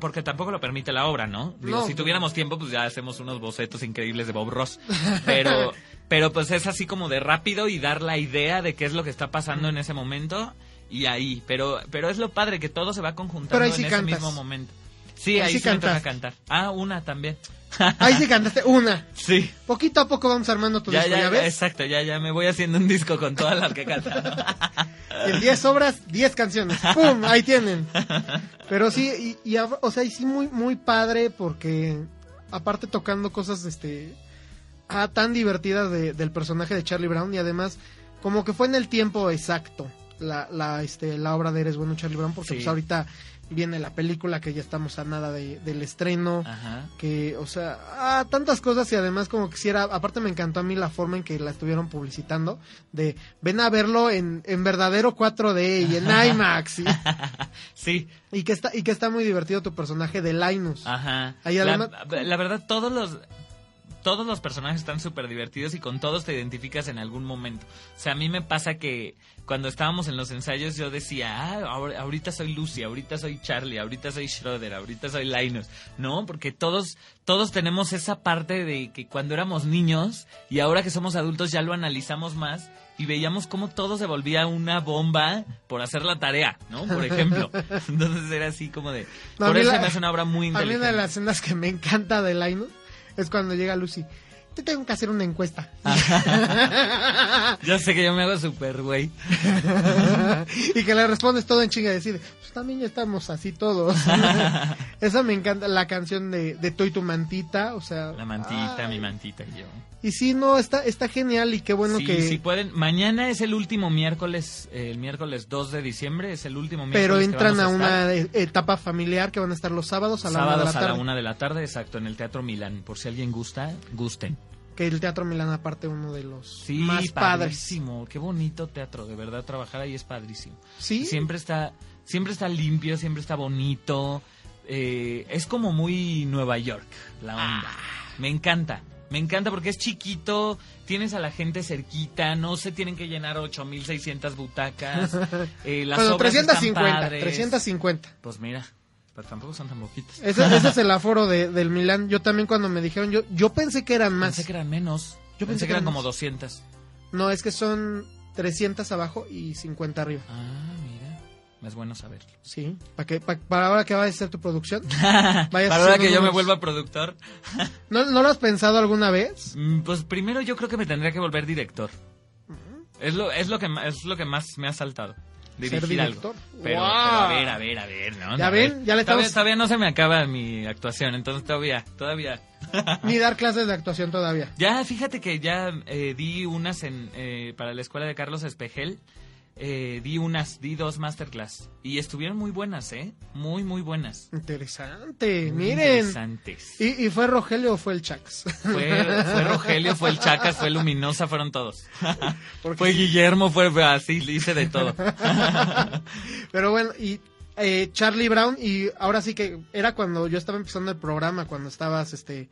Porque tampoco lo permite la obra, ¿no? Digo, No. si tuviéramos tiempo, pues ya hacemos unos bocetos increíbles de Bob Ross. Pero. Pero pues es así como de rápido y dar la idea de qué es lo que está pasando en ese momento y ahí. Pero, pero es lo padre que todo se va conjuntando Pero ahí en ese cantas. mismo momento. Sí, Ahí ahí, sí sí, me toca cantas. cantar. Ah, una también. Ahí sí cantaste una. Sí. Poquito a poco vamos armando tu Ya, disco, ya, ¿ya ves? exacto, ya, ya me voy haciendo un disco con todas las que he cantado. En 10 obras, 10 canciones. ¡Pum! Ahí tienen. Pero sí, y, o sea, y sí muy, muy padre porque aparte tocando cosas este ah, tan divertidas de- del personaje de Charlie Brown y además como que fue en el tiempo exacto la, la, este, la obra de Eres Bueno Charlie Brown porque Sí. pues ahorita viene la película que ya estamos a nada de- del estreno. Ajá. que, o sea, ah, tantas cosas y además como quisiera, aparte me encantó a mí la forma en que la estuvieron publicitando, de ven a verlo en, en verdadero 4D y en IMAX, y, Sí, y que está, y que está muy divertido tu personaje de Linus. ajá. Ahí la, además- la verdad, todos los todos los personajes están súper divertidos y con todos te identificas en algún momento. O sea, a mí me pasa que cuando estábamos en los ensayos yo decía, ah, ahor- ahorita soy Lucy, ahorita soy Charlie, ahorita soy Schroeder, ahorita soy Linus. No, porque todos, todos tenemos esa parte de que cuando éramos niños y ahora que somos adultos ya lo analizamos más y veíamos cómo todo se volvía una bomba por hacer la tarea, ¿no? Por ejemplo. Entonces era así como de... No, a por eso la- me hace una obra muy a mí una inteligente. de las escenas que me encanta de Linus es cuando llega Lucy. Te tengo que hacer una encuesta. Yo sé que yo me hago súper güey. y que le respondes todo en chinga y decide, pues también ya estamos así todos. Esa me encanta, la canción de, de Toy tu mantita, o sea. La mantita, ay. mi mantita y yo. Y sí, no, está, está genial y qué bueno sí, que... sí pueden. Mañana es el último miércoles, eh, el miércoles 2 de diciembre, es el último miércoles. Pero que entran vamos a estar. una e- etapa familiar que van a estar los sábados a la una de Sábados la a la tarde. una de la tarde, exacto, en el Teatro Milán. Por si alguien gusta, gusten. Que el Teatro Milán aparte uno de los Sí, más padres. padrísimo. Qué bonito teatro, de verdad, trabajar ahí es padrísimo. Sí, Siempre está, siempre está limpio, siempre está bonito. eh, es como muy Nueva York, la onda. Ah. Me encanta. Me encanta porque es chiquito, tienes a la gente cerquita, no se tienen que llenar 8600 butacas. Eh, las bueno, obras están 350, padres. 350. Pues mira, pero tampoco son tan poquitas. Ese, ese es el aforo de, del Milán. Yo también cuando me dijeron, yo, yo pensé que eran más. Pensé que eran menos. Yo pensé, que eran como 200. No, es que son 300 abajo y 50 arriba. Ah, mira. Es bueno saberlo. Sí, para que pa- para ahora que vaya a ser tu producción. Para Vayas ahora que yo me vuelva productor. ¿No, ¿No lo has pensado alguna vez? Mm, Pues primero yo creo que me tendría que volver director. Es lo, es lo que es lo que más me ha saltado. Dirigir Ser algo. director. Pero, pero ¡Guau! a ver, a ver, a ver, ¿no? ¿Ya A ven? ver. Ya le todavía, estamos- todavía no se me acaba mi actuación, entonces todavía, todavía. Ni dar clases de actuación todavía. Ya, fíjate que ya eh, di unas en, eh, para la escuela de Carlos Espejel. Eh, di unas, di dos masterclass. Y estuvieron muy buenas, ¿eh? Muy, muy buenas. Interesante, Muy miren. Interesantes. ¿Y, ¿Y fue Rogelio o fue el Chax? Fue, fue Rogelio, fue el Chacas, fue Luminosa, fueron todos. Fue Guillermo, fue así, hice de todo. Pero bueno, y eh, Charlie Brown, y ahora sí que era cuando yo estaba empezando el programa, cuando estabas, este,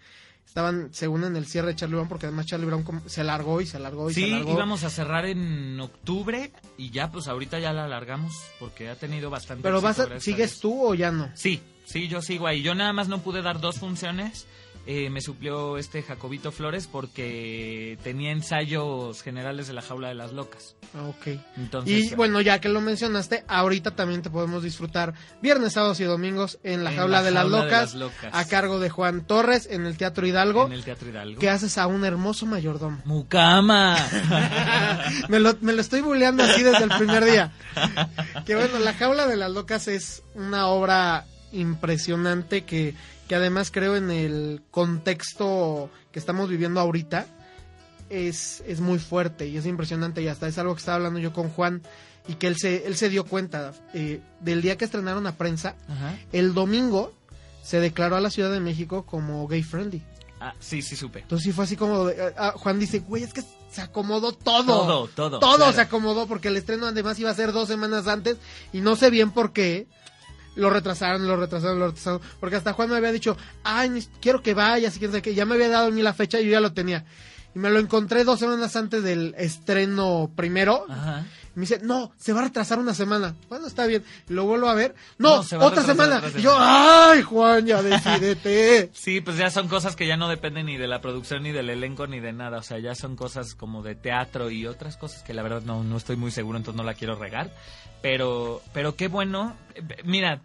estaban según en el cierre de Charlie Brown, porque además Charlie Brown se alargó y se alargó y se Sí, alargó. íbamos a cerrar en octubre y ya, pues ahorita ya la alargamos porque ha tenido bastante. Pero vas a, ¿sigues Dios. tú o ya no? Sí, sí, yo sigo ahí. Yo nada más no pude dar dos funciones. Eh, me suplió este Jacobito Flores porque tenía ensayos generales de la jaula de las locas. Ah, ok. Entonces, Y bueno, ya que lo mencionaste, ahorita también te podemos disfrutar viernes, sábados y domingos en la En jaula, la de, las jaula de locas, las locas. a cargo de Juan Torres en el Teatro Hidalgo, en el Teatro Hidalgo. que haces a un hermoso mayordomo. Mucama. me, lo, me lo estoy bulleando así desde el primer día. Que bueno, La Jaula de las Locas es una obra impresionante que, que además creo en el contexto que estamos viviendo ahorita es, es muy fuerte y es impresionante y hasta es algo que estaba hablando yo con Juan y que él se, él se dio cuenta eh, del día que estrenaron a prensa, Ajá. el domingo se declaró a la Ciudad de México como gay friendly. Ah, sí, sí supe. Entonces sí fue así como, de- ah, Juan dice, güey, es que se acomodó Todo, todo. todo claro. se acomodó porque el estreno además iba a ser dos semanas antes y no sé bien por qué. Lo retrasaron, lo retrasaron, lo retrasaron. Porque hasta Juan me había dicho, ay, quiero que vayas y quién. Ya me había dado a la fecha y yo ya lo tenía. Y me lo encontré dos semanas antes del estreno primero. Ajá. Me dice, no, se va a retrasar una semana. Bueno, está bien. Lo vuelvo a ver. No, No, se va a otra retrasar semana. Y yo, ay, Juan, ya decídete. Sí, pues ya son cosas que ya no dependen ni de la producción, ni del elenco, ni de nada. O sea, ya son cosas como de teatro y otras cosas que la verdad no, no estoy muy seguro, entonces no la quiero regar. Pero, pero qué bueno. Mira,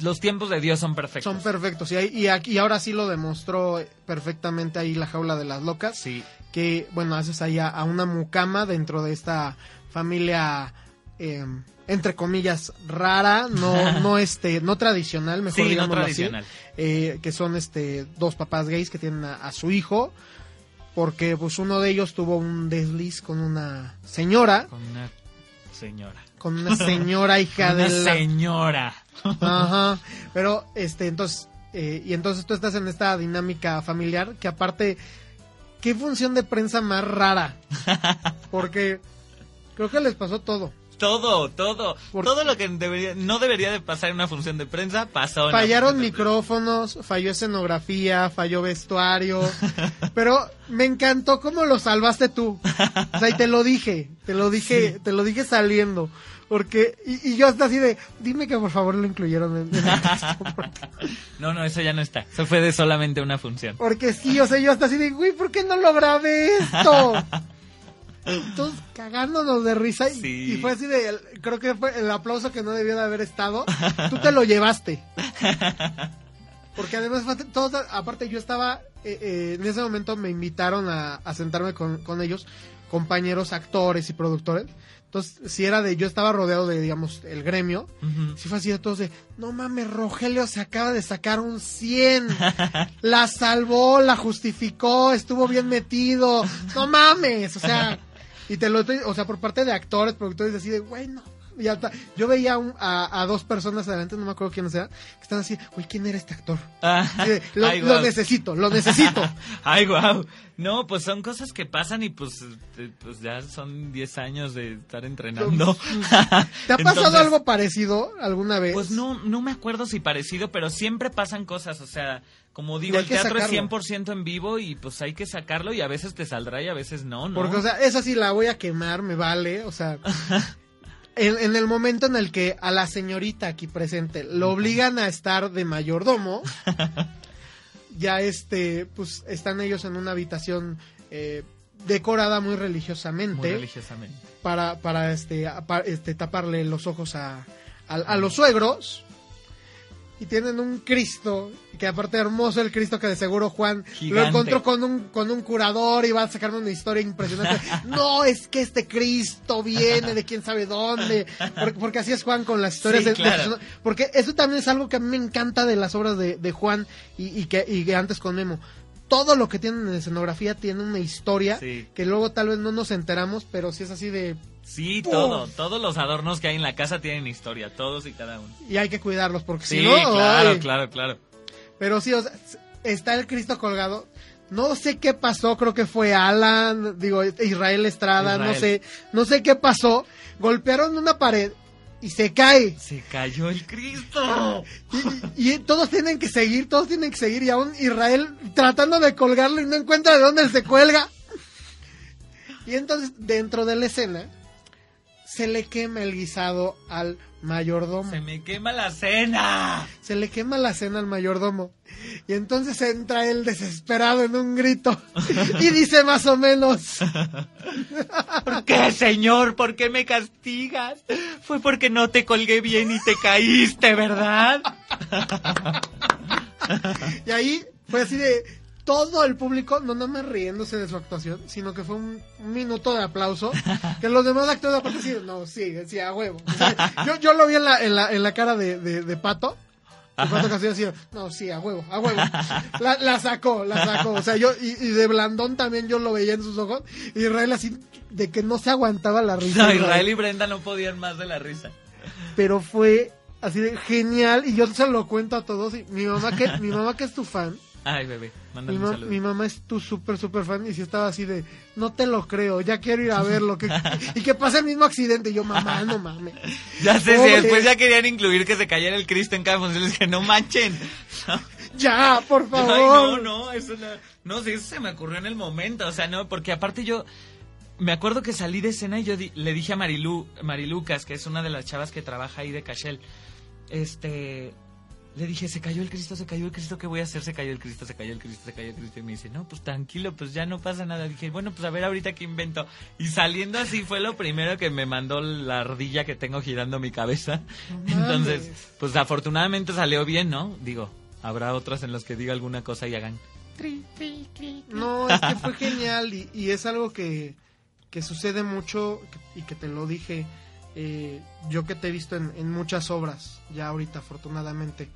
los tiempos de Dios son perfectos. Son perfectos. Y, ahí- y, aquí, y ahora sí lo demostró perfectamente ahí la jaula de las locas. Sí, que, bueno, haces ahí a, a una mucama dentro de esta familia, eh, entre comillas, rara, no, no este, no tradicional, mejor sí, no tradicional. así, eh, que son este, dos papás gays que tienen a, a su hijo, porque pues uno de ellos tuvo un desliz con una señora, Con una señora. con una señora hija Una de la... señora. Ajá. Pero, este, entonces, eh, y entonces tú estás en esta dinámica familiar que aparte, qué función de prensa más rara. Porque creo que les pasó todo. Todo, todo. Todo lo que debería, no debería de pasar en una función de prensa pasó. en la Fallaron micrófonos, falló escenografía, falló vestuario. pero me encantó cómo lo salvaste tú. O sea, y te lo dije, te lo dije, te lo dije saliendo. Porque, y, y yo hasta así de, dime que por favor lo incluyeron en, en el texto, No, no, eso ya no está. Eso fue de solamente una función. porque sí, o sea, yo hasta así de, güey, ¿por qué no lo grabé esto? Todos cagándonos de risa y, Sí. y fue así de, el- creo que fue el aplauso que no debió de haber estado. Tú te lo llevaste. Porque además, todos, aparte yo estaba, eh, eh, en ese momento me invitaron a, a sentarme con, con ellos, compañeros, actores y productores. Entonces, si era de, yo estaba rodeado de, digamos, el gremio. Ujú. Si fue así de todos de, no mames, Rogelio se acaba de sacar un 100. La salvó, la justificó, estuvo bien metido. No mames, o sea, y te lo o sea, por parte de actores, productores, así de, güey, no. Y hasta- yo veía a un- a, a dos personas adelante, no me acuerdo quiénes eran, que están así, güey, ¿quién era este actor? De, lo, Ay, lo guau. necesito, lo necesito. Ay, wow. No, pues son cosas que pasan y pues, eh, pues ya son 10 años de estar entrenando. ¿Te ha pasado Entonces, algo parecido alguna vez? Pues no, no me acuerdo si parecido, pero siempre pasan cosas, o sea, como digo, el teatro sacarlo. es 100% en vivo y pues hay que sacarlo y a veces te saldrá y a veces no, ¿no? Porque, o sea, esa sí la voy a quemar, me vale. O sea, en, en el momento en el que a la señorita aquí presente lo obligan a estar de mayordomo, ya este, pues están ellos en una habitación eh, decorada muy religiosamente Muy religiosamente. para, para este, este, taparle los ojos a, a, a los suegros. Y tienen un Cristo, que aparte hermoso el Cristo que de seguro Juan lo encontró con un, con un curador y va a sacarme una historia impresionante. no, es que este Cristo viene de quién sabe dónde. Porque, porque así es Juan con las historias Sí, de, claro. Porque eso también es algo que a mí me encanta de las obras de, de Juan y, y que, y que antes con Memo. Todo lo que tienen en escenografía tiene una historia Sí. que luego tal vez no nos enteramos, pero si es así de Sí, todo, todos los adornos que hay en la casa tienen historia, todos y cada uno. y hay que cuidarlos porque Sí, si no claro, ay. claro, claro. pero sí o sea, está el Cristo colgado no sé qué pasó creo que fue Alan digo Israel Estrada no sé no sé qué pasó golpearon una pared y se cae Se cayó el Cristo. y, y todos tienen que seguir todos tienen que seguir y aún Israel tratando de colgarlo y no encuentra de dónde se cuelga y entonces dentro de la escena se le quema el guisado al mayordomo Se me quema la cena. se le quema la cena al mayordomo. Y entonces entra él desesperado en un grito y dice más o menos, ¿Por qué, señor? ¿Por qué me castigas? Fue porque no te colgué bien y te caíste, ¿verdad? y ahí fue así de todo el público, no nada más riéndose de su actuación, sino que fue un minuto de aplauso, que los demás actores aparte sí, no, sí, sí, a huevo. O sea, yo, yo lo vi en la, en la, en la cara de, de, de Pato. de Pato Castillo así, no, sí, a huevo, a huevo. La, la sacó, la sacó. O sea, yo, y, y de Blandón también yo lo veía en sus ojos. Y Israel así, de que no se aguantaba la risa. No, Israel y Brenda no podían más de la risa. pero fue así de genial y yo se lo cuento a todos y mi mamá que mi mamá que es tu fan Ay, bebé, mi, mándale un ma- saludo. mi mamá es tu súper súper fan y si estaba así de no te lo creo ya quiero ir a verlo que, y que pase el mismo accidente y yo mamá no mames Ya sé, si después ya querían incluir que se cayera el Cristo en cada función. Les dije, no manchen. ya por favor Ay, no, no, eso no. No, sí, eso se me ocurrió en el momento. O sea, no, porque aparte yo. Me acuerdo que salí de escena y yo di- le dije a Marilu, Marilucas, que es una de las chavas que trabaja ahí de Cachel. Este. Le dije, se cayó el Cristo, se cayó el Cristo, ¿qué voy a hacer? Se cayó el Cristo, se cayó el Cristo, se cayó el Cristo. Y me dice, no, pues tranquilo, pues ya no pasa nada. Dije, bueno, pues a ver ahorita qué invento. Y saliendo así fue lo primero que me mandó la ardilla que tengo girando mi cabeza. No Entonces, pues afortunadamente salió bien, ¿no? Digo, habrá otras en las que diga alguna cosa y hagan. Tri, tri, tri, tri. no es que fue genial y, y es algo que, que sucede mucho y que te lo dije eh, yo que te he visto en, en muchas obras ya ahorita afortunadamente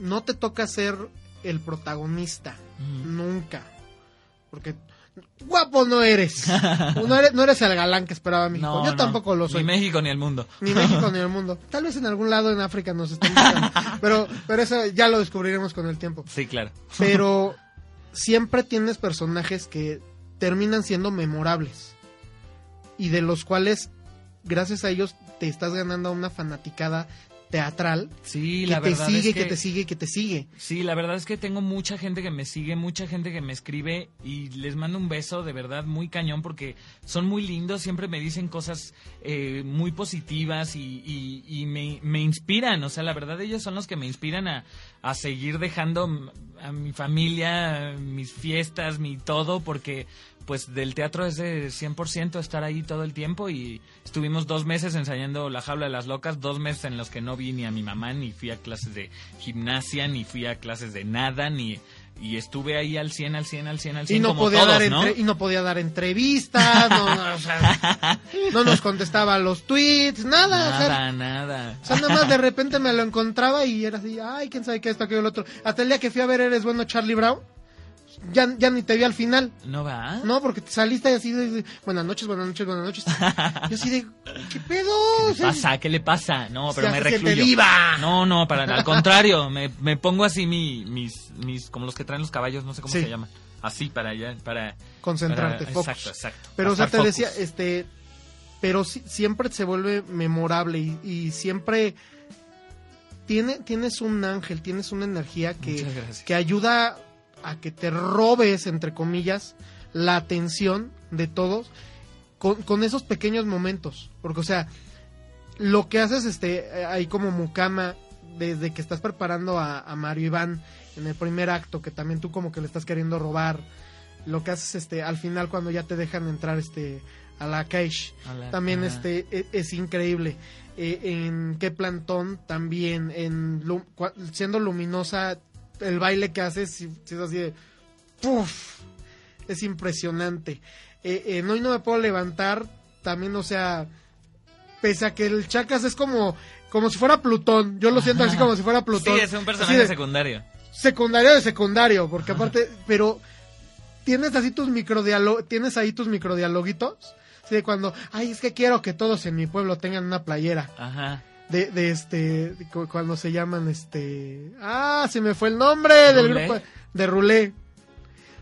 no te toca ser el protagonista nunca porque guapo no eres. No eres, no eres el galán que esperaba México. No, Yo no, tampoco lo soy. Ni México ni el mundo. Ni México ni el mundo. Tal vez en algún lado en África nos estén buscando. Pero, pero eso ya lo descubriremos con el tiempo. Sí, claro. Pero siempre tienes personajes que terminan siendo memorables. Y de los cuales, gracias a ellos, te estás ganando una fanaticada teatral Sí, que la te verdad sigue, es que... te sigue, que te sigue. Sí, la verdad es que tengo mucha gente que me sigue, mucha gente que me escribe y les mando un beso de verdad muy cañón porque son muy lindos, siempre me dicen cosas eh, muy positivas y, y- y me, me inspiran, o sea, la verdad ellos son los que me inspiran a, a seguir dejando a mi familia, mis fiestas, mi todo, porque pues del teatro es de 100% estar ahí todo el tiempo y estuvimos dos meses ensayando La Jaula de las Locas, dos meses en los que no vi ni a mi mamá, ni fui a clases de gimnasia, ni fui a clases de nada, ni y estuve ahí al 100, al 100, al 100, al 100, Y no, como podía todos, dar y no podía dar entrevistas, no, no, o sea, no nos contestaba los tweets, nada. o sea, Nada, nada. O sea, nada más de repente me lo encontraba y era así, ay, quién sabe qué esto, aquello, el otro. Hasta el día que fui a ver Eres Bueno Charlie Brown, ya, ya ni te vi al final. ¿No va? No, porque te saliste así de, de, buenas noches, buenas noches, buenas noches. Yo así de, ¿qué pedo? ¿Qué sea, pasa? ¿Qué le pasa? No, pero me recluyo. diva. No, no, para al contrario, me, me pongo así mi, mis, mis, como los que traen los caballos, no sé cómo Sí. se llaman. Así para allá, para... Concentrarte, para- focus. Exacto, exacto. Pero, o sea, te focus. decía, este, pero sí- siempre se vuelve memorable y, y siempre tiene, tienes un ángel, tienes una energía que, que ayuda a que te robes, entre comillas, la atención de todos con, con esos pequeños momentos. Porque, o sea, lo que haces este, eh, ahí como Mukama, desde que estás preparando a, a Mario Iván en el primer acto, que también tú como que le estás queriendo robar, lo que haces este, al final cuando ya te dejan entrar este, a la cage, A la- también ajá. este, e- es, increíble. Eh, en qué plantón también, en siendo luminosa, el baile que haces, si, si es así de... ¡puf! Es impresionante. Eh, en Hoy no me puedo levantar, también, o sea, pese a que el Chacas es como, como si fuera Plutón, yo lo siento así como si fuera Plutón. Sí, es un personaje de secundario. secundario de secundario, porque aparte, pero tienes así tus microdiálogos, tienes ahí tus microdialoguitos, así de cuando, ay, es que quiero que todos en mi pueblo tengan una playera. Ajá. De, de este, de cuando se llaman este, ah, se me fue el nombre del ¿Rulé? grupo de Rulé.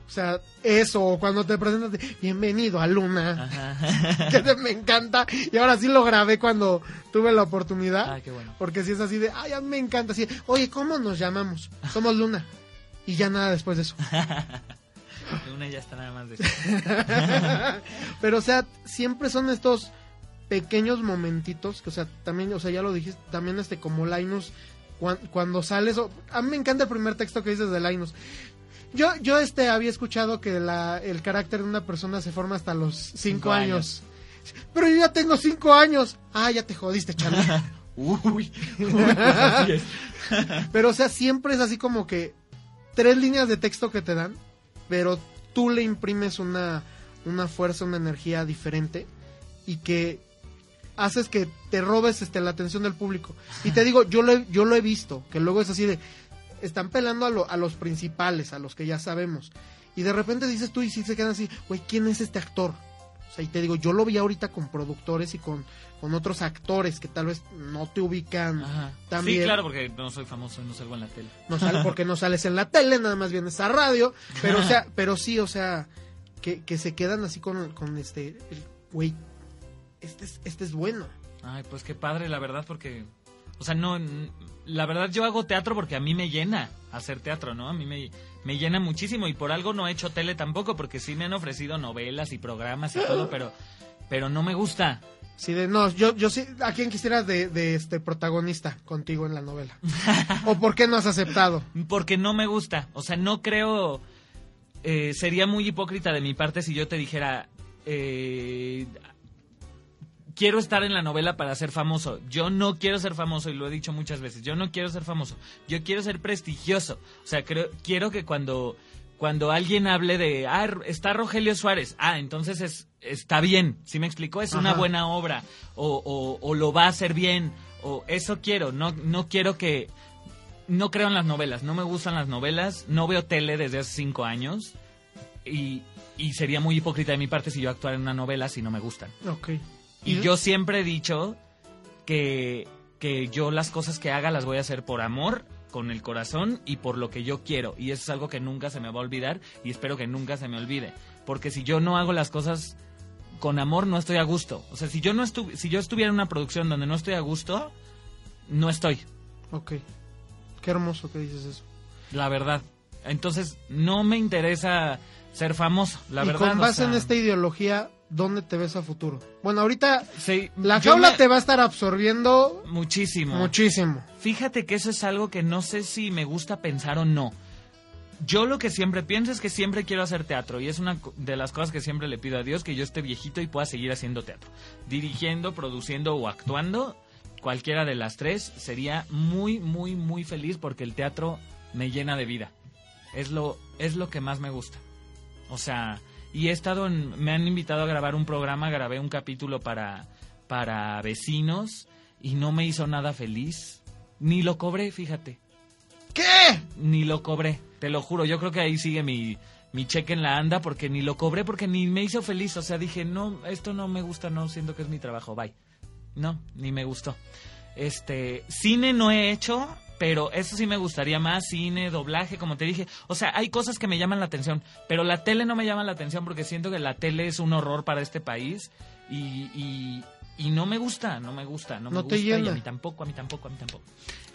O sea, eso, o cuando te presentas de, bienvenido a Luna, Ajá. que se me encanta, y ahora sí lo grabé cuando tuve la oportunidad. Ah, qué bueno. Porque si es así de, ay, a mí me encanta, así, oye, ¿cómo nos llamamos? Somos Luna. Y ya nada después de eso. Una ya está nada más de... Pero, o sea, siempre son estos pequeños momentitos, que, o sea, también, o sea, ya lo dijiste, también este, como Linus, cuan- cuando sales, o- a mí me encanta el primer texto que dices de Linus. Yo, yo este, había escuchado que la, el carácter de una persona se forma hasta los cinco, Cinco años. Pero yo ya tengo cinco años. Ah, ya te jodiste, Charlie. Uy, pues así es. Pero, o sea, siempre es así como que tres líneas de texto que te dan, pero tú le imprimes una, una fuerza, una energía diferente y que haces que te robes este, la atención del público. Y te digo, yo lo, he, yo lo he visto, que luego es así de, están pelando a, lo- a los principales, a los que ya sabemos. Y de repente dices tú y sí se quedan así, güey, ¿quién es este actor? O sea, y te digo, yo lo vi ahorita con productores y con, con otros actores que tal vez no te ubican Ajá. también. Sí, claro, porque no soy famoso y no salgo en la tele. no sale porque no sales en la tele, nada más vienes a radio, pero o sea, pero sí, o sea, que, que se quedan así con, con este, güey, este es, este es bueno. Ay, pues qué padre, la verdad, porque... O sea, no... La verdad, yo hago teatro porque a mí me llena hacer teatro, ¿no? A mí me, me llena muchísimo y por algo no he hecho tele tampoco, porque sí me han ofrecido novelas y programas y todo, pero... Pero no me gusta. Sí, de, no, yo, yo sí, ¿a quién quisieras de, de este protagonista contigo en la novela? ¿O por qué no has aceptado? Porque no me gusta. O sea, no creo. eh, sería muy hipócrita de mi parte si yo te dijera. eh, quiero estar en la novela para ser famoso. Yo no quiero ser famoso y lo he dicho muchas veces. Yo no quiero ser famoso. Yo quiero ser prestigioso. O sea, creo, quiero que cuando, cuando alguien hable de, ah, está Rogelio Suárez, ah, entonces es, está bien. ¿Sí me explicó? Es una buena obra. O, o, o lo va a hacer bien. O eso quiero. No, no quiero que, no creo en las novelas, no me gustan las novelas, no veo tele desde hace cinco años y, y sería muy hipócrita de mi parte si yo actuara en una novela si no me gustan. Ok. Y yo siempre he dicho que, que yo las cosas que haga las voy a hacer por amor, con el corazón y por lo que yo quiero. Y eso es algo que nunca se me va a olvidar y espero que nunca se me olvide. Porque si yo no hago las cosas con amor, no estoy a gusto. O sea, si yo, no estu si yo estuviera en una producción donde no estoy a gusto, no estoy. Ok. Qué hermoso que dices eso. La verdad. Entonces, no me interesa ser famoso, la y verdad. con o base sea, en esta ideología, ¿dónde te ves a futuro? Bueno, ahorita sí, la jaula me- te va a estar absorbiendo Muchísimo. muchísimo. Fíjate que eso es algo que no sé si me gusta pensar o no. Yo lo que siempre pienso es que siempre quiero hacer teatro y es una de las cosas que siempre le pido a Dios que yo esté viejito y pueda seguir haciendo teatro. Dirigiendo, produciendo o actuando, cualquiera de las tres, sería muy, muy, muy feliz porque el teatro me llena de vida. Es lo, es lo que más me gusta. O sea, y he estado en, me han invitado a grabar un programa, grabé un capítulo para, para vecinos y no me hizo nada feliz. Ni lo cobré, fíjate. ¿Qué? Ni lo cobré, te lo juro. Yo creo que ahí sigue mi, mi cheque en la anda porque ni lo cobré porque ni me hizo feliz. O sea, dije, no, esto no me gusta, no siento que es mi trabajo, bye. No, ni me gustó. Este, cine no he hecho, pero eso sí me gustaría más, cine, doblaje, como te dije. O sea, hay cosas que me llaman la atención, pero la tele no me llama la atención porque siento que la tele es un horror para este país y, y, y no me gusta, no me gusta, no, No me te gusta y llena. a mí tampoco, a mí tampoco, a mí tampoco.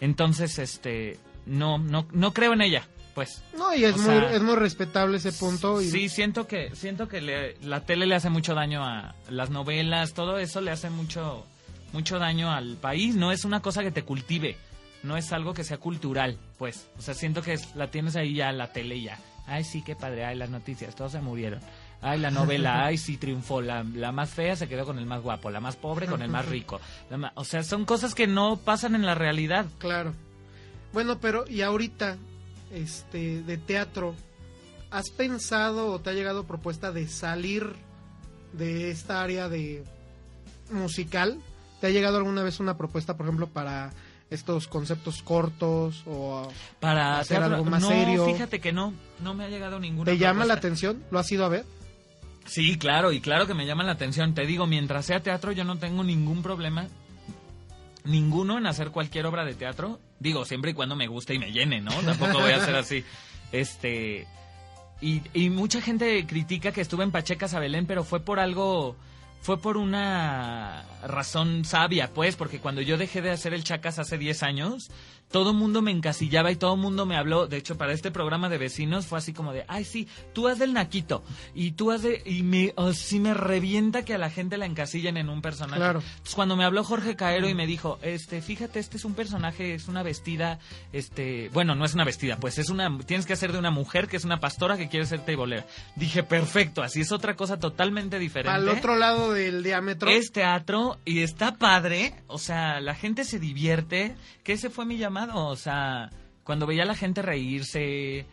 Entonces, este, no, no, no creo en ella, pues. No, y es, muy, sea, es muy respetable ese punto. Y Sí, siento que siento que le- la tele le hace mucho daño a las novelas, todo eso le hace mucho mucho daño al país, no es una cosa que te cultive, no es algo que sea cultural, pues. O sea, siento que es- la tienes ahí ya la tele ya. Ay, sí, qué padre, ay, las noticias, todos se murieron. Ay, la novela, ay, sí, triunfó. La, la más fea se quedó con el más guapo, la más pobre con el más rico. La ma- o sea, son cosas que no pasan en la realidad. Claro. Bueno, pero y ahorita, este, de teatro, ¿has pensado o te ha llegado propuesta de salir de esta área de musical? ¿Te ha llegado alguna vez una propuesta, por ejemplo, para estos conceptos cortos o Para Hacer teatro- algo más no, serio. fíjate que no, no me ha llegado ninguna. te llama la atención? ¿Lo has ido a ver? Sí, claro, y claro que me llama la atención. Te digo, mientras sea teatro, yo no tengo ningún problema, ninguno en hacer cualquier obra de teatro. Digo, siempre y cuando me guste y me llene, ¿no? Tampoco voy a hacer así. Este. Y, y mucha gente critica que estuve en Pacheca Sabelén, pero fue por algo. Fue por una razón sabia, pues, porque cuando yo dejé de hacer el Chacas hace 10 años, todo el mundo me encasillaba y todo el mundo me habló. De hecho, para este programa de vecinos fue así como de, ay, sí, tú haz del Naquito. Y tú haz de. Y me, así me revienta que a la gente la encasillen en un personaje. Claro. Entonces, cuando me habló Jorge Caero y me dijo, este, fíjate, este es un personaje, es una vestida, este, bueno, no es una vestida, pues es una, tienes que hacer de una mujer que es una pastora que quiere ser teibolera. Dije, perfecto, así es otra cosa totalmente diferente. Al otro lado del diámetro. Es teatro y está padre, o sea, la gente se divierte, que ese fue mi llamado, o sea, cuando veía a la gente reírse,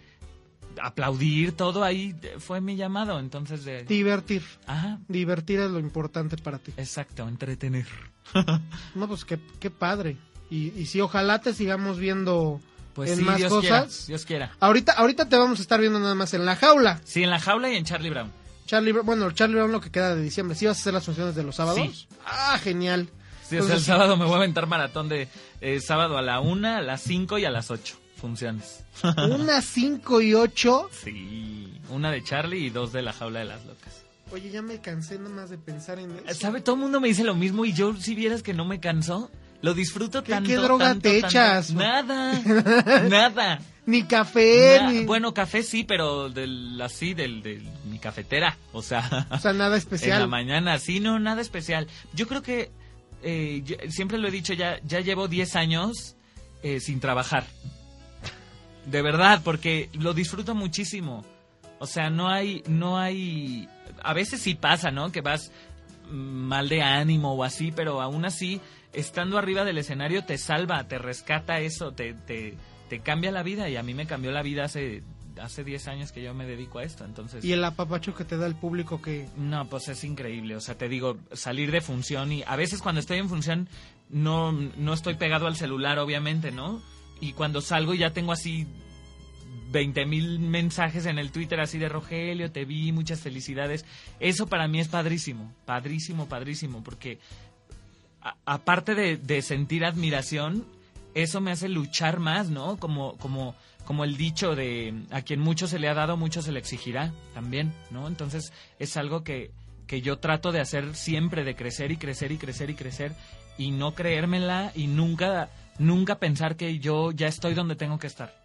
aplaudir, todo ahí eh, fue mi llamado, entonces de... Divertir. Ajá, Divertir es lo importante para ti. exacto, entretener. No, pues qué, qué padre. Y, y sí, ojalá te sigamos viendo Pues en sí, más Dios cosas. quiera, Dios quiera. Ahorita, ahorita te vamos a estar viendo nada más en la jaula. Sí, en la jaula y en Charlie Brown. Charlie, Brown- bueno, Charlie Brown lo que queda de diciembre. ¿Sí vas a hacer las funciones de los sábados? Sí. Ah, genial. Sí, o sea, el Entonces, sábado me voy a aventar maratón de eh, sábado a la una, a las cinco y a las ocho funciones. Una, cinco y ocho. Sí, una de Charlie y dos de la jaula de las locas. Oye, ya me cansé nada más de pensar en eso. ¿Sabe? Todo el mundo me dice lo mismo y yo, si vieras que no me canso, lo disfruto ¿Qué- tanto. qué droga tanto, te tanto. echas? Nada, nada. Ni café, Na- ni... Bueno, café sí, pero del, así, del, de mi cafetera. O sea, O sea, nada en la especial. mañana, sí, no, nada especial. Yo creo que, eh, ya- siempre lo he dicho, ya, ya llevo 10 años eh, sin trabajar. De verdad, porque lo disfruto muchísimo. O sea, no hay, no hay, a veces sí pasa, ¿no? Que vas mal de ánimo o así, pero aún así, estando arriba del escenario te salva, te rescata eso, te, te, te cambia la vida y a mí me cambió la vida hace, hace 10 años que yo me dedico a esto, entonces... Y el apapacho que te da el público que... No, pues es increíble. O sea, te digo, salir de función y a veces cuando estoy en función no, no estoy pegado al celular, obviamente, ¿no? Y cuando salgo ya tengo así 20 mil mensajes en el Twitter así de Rogelio, te vi, muchas felicidades. Eso para mí es padrísimo, padrísimo, padrísimo, porque a- aparte de, de sentir admiración, eso me hace luchar más, ¿no? Como, como, como el dicho de a quien mucho se le ha dado, mucho se le exigirá también, ¿no? Entonces es algo que, que yo trato de hacer siempre, de crecer y crecer y crecer y crecer y no creérmela y nunca, nunca pensar que yo ya estoy donde tengo que estar.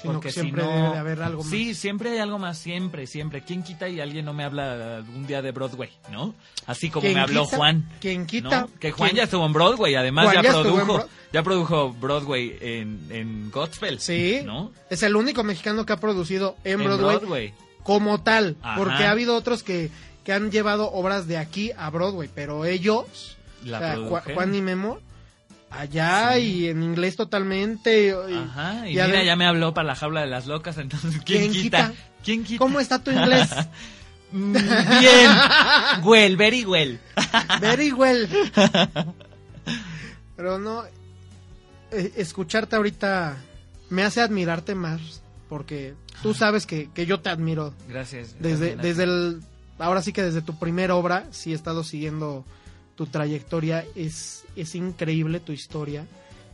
Sino Porque que si siempre no- debe de haber algo más. Sí, siempre hay algo más, siempre, siempre. ¿Quién quita y alguien no me habla un día de Broadway, no? Así como ¿Quién me habló quita? Juan. ¿Quién quita? ¿no? Que Juan ¿Quién- ya estuvo en Broadway, además Juan ya, produjo, Bro- ya produjo Broadway en, en Godspell. Sí. ¿No? Es el único mexicano que ha producido en En Broadway, Broadway. como tal. Ajá. Porque ha habido otros que, que han llevado obras de aquí a Broadway, pero ellos, La o sea, Ju- produjeron. Juan y Memo, allá y en inglés totalmente. y- Ajá, y, y mira, ya me habló para la jaula de las locas, entonces ¿quién, ¿Quién quita? quita? ¿Quién quita? ¿Cómo está tu inglés? Mm, Bien. well, very well. Very well. Pero no, eh, escucharte ahorita me hace admirarte más, porque tú sabes que, que yo te admiro. Gracias. Desde, desde el, ahora sí que desde tu primera obra, sí he estado siguiendo tu trayectoria, es, es increíble tu historia.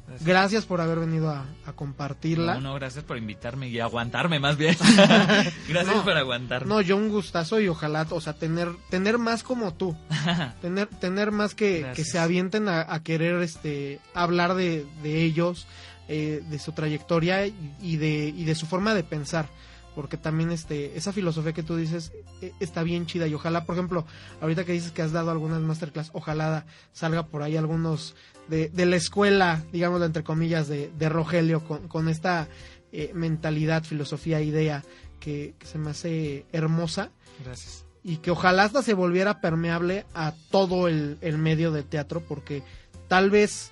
Gracias. Gracias por haber venido a, a compartirla. No, no, gracias por invitarme y aguantarme más bien. gracias No. por aguantarme. No, yo un gustazo y ojalá, o sea, tener, tener más como tú, tener, tener más que, Gracias. que se avienten a, a querer este hablar de, de ellos, eh, de su trayectoria y, y de, y de su forma de pensar. Porque también este, esa filosofía que tú dices eh, está bien chida. Y ojalá, por ejemplo, ahorita que dices que has dado algunas masterclass, ojalá salga por ahí algunos de, de la escuela, digamos entre comillas, de, de Rogelio, con, con esta eh, mentalidad, filosofía, idea que, que se me hace hermosa Gracias. y que ojalá hasta se volviera permeable a todo el, el medio de teatro, porque tal vez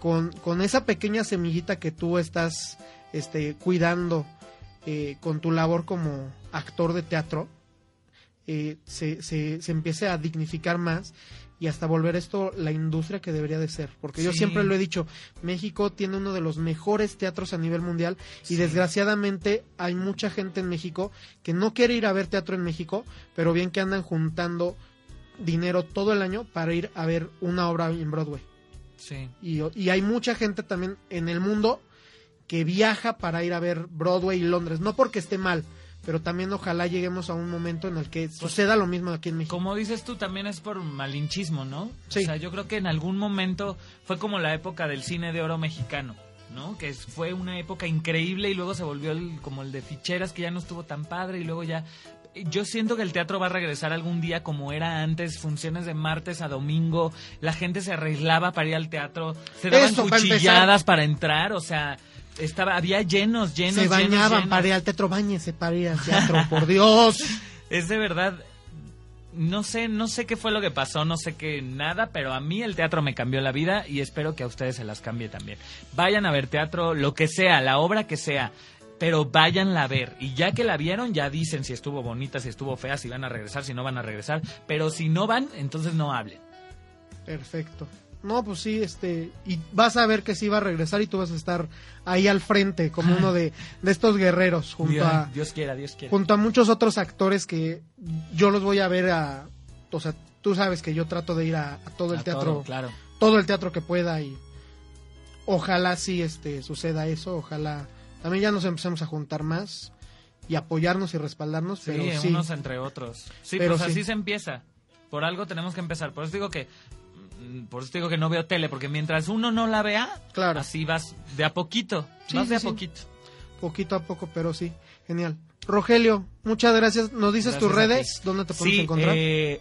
con, con esa pequeña semillita que tú estás este, cuidando eh, con tu labor como actor de teatro, eh, se, se, se empiece a dignificar más y hasta volver esto la industria que debería de ser. Porque yo siempre lo he dicho, México tiene uno de los mejores teatros a nivel mundial y desgraciadamente hay mucha gente en México que no quiere ir a ver teatro en México, pero bien que andan juntando dinero todo el año para ir a ver una obra en Broadway. Sí. Y, y hay mucha gente también en el mundo que viaja para ir a ver Broadway y Londres. No porque esté mal, pero también ojalá lleguemos a un momento en el que suceda lo mismo aquí en México. Como dices tú, también es por malinchismo, ¿no? Sí. O sea, yo creo que en algún momento fue como la época del cine de oro mexicano, ¿no? Que fue una época increíble y luego se volvió el- como el de ficheras, que ya no estuvo tan padre y luego ya... Yo siento que el teatro va a regresar algún día como era antes, funciones de martes a domingo, la gente se arreglaba para ir al teatro, se daban Eso, para cuchilladas para entrar, o sea, estaba había llenos, llenos, Se bañaban para ir al teatro, bañese para ir al teatro, por Dios. Es de verdad. No sé, no sé qué fue lo que pasó, no sé qué nada, pero a mí el teatro me cambió la vida y espero que a ustedes se las cambie también. Vayan a ver teatro, lo que sea, la obra que sea, pero váyanla a ver. Y ya que la vieron, ya dicen si estuvo bonita, si estuvo fea, si van a regresar, si no van a regresar. Pero si no van, entonces no hablen. Perfecto. No, pues sí, este, y vas a ver que sí va a regresar y tú vas a estar ahí al frente como uno de, de estos guerreros junto Dios, a, Dios quiera, Dios quiera. junto a muchos otros actores que yo los voy a ver a, o sea, tú sabes que yo trato de ir a, a todo el A teatro, todo, claro. todo el teatro que pueda y ojalá sí este suceda eso, ojalá también ya nos empecemos a juntar más y apoyarnos y respaldarnos, Sí, pero sí, unos entre otros. Sí, Pero pues sí. así se empieza. Por algo tenemos que empezar. Por eso digo que por eso digo que no veo tele, porque mientras uno no la vea, claro, así vas de a poquito. Sí, vas sí, de a poquito. poquito a poco, pero sí, genial. Rogelio, muchas gracias. ¿Nos dices tus Gracias redes? ¿Dónde te podemos Sí, encontrar? eh,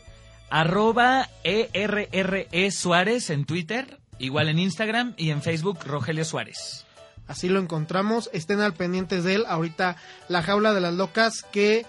arroba ERRE Suárez en Twitter, igual en Instagram y en Facebook Rogelio Suárez. Así lo encontramos. Estén al pendientes de él. Ahorita la jaula de las locas que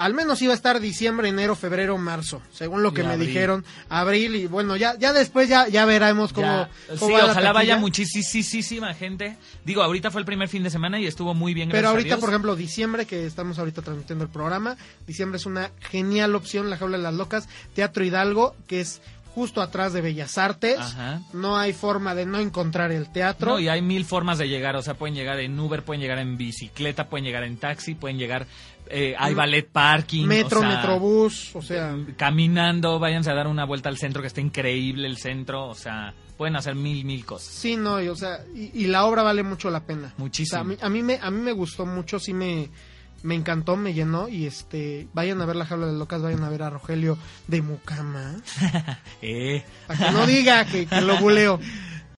al menos iba a estar diciembre, enero, febrero, marzo, según lo Y que me abril. dijeron. Abril y bueno, ya ya después ya ya veremos cómo, Ya, cómo sí, va la ojalá vaya muchísima gente. Digo, ahorita fue el primer fin de semana y estuvo muy bien. Pero ahorita, por ejemplo, diciembre, que estamos ahorita transmitiendo el programa, diciembre es una genial opción, La Jaula de las Locas, Teatro Hidalgo, que es justo atrás de Bellas Artes. Ajá. No hay forma de no encontrar el teatro. No, y hay mil formas de llegar, o sea, pueden llegar en Uber, pueden llegar en bicicleta, pueden llegar en taxi, pueden llegar, eh, hay ballet parking. Metro, o sea, Metrobús, o sea, Caminando, váyanse a dar una vuelta al centro, que está increíble el centro, o sea, pueden hacer mil, mil cosas. sí, no, y, o sea, y, y la obra vale mucho la pena. Muchísimo. O sea, a, mí, a mí me a mí me gustó mucho, sí me me encantó, me llenó y este vayan a ver la jaula de locas, vayan a ver a Rogelio de Mucama, Eh. para que no diga que, que lo buleo.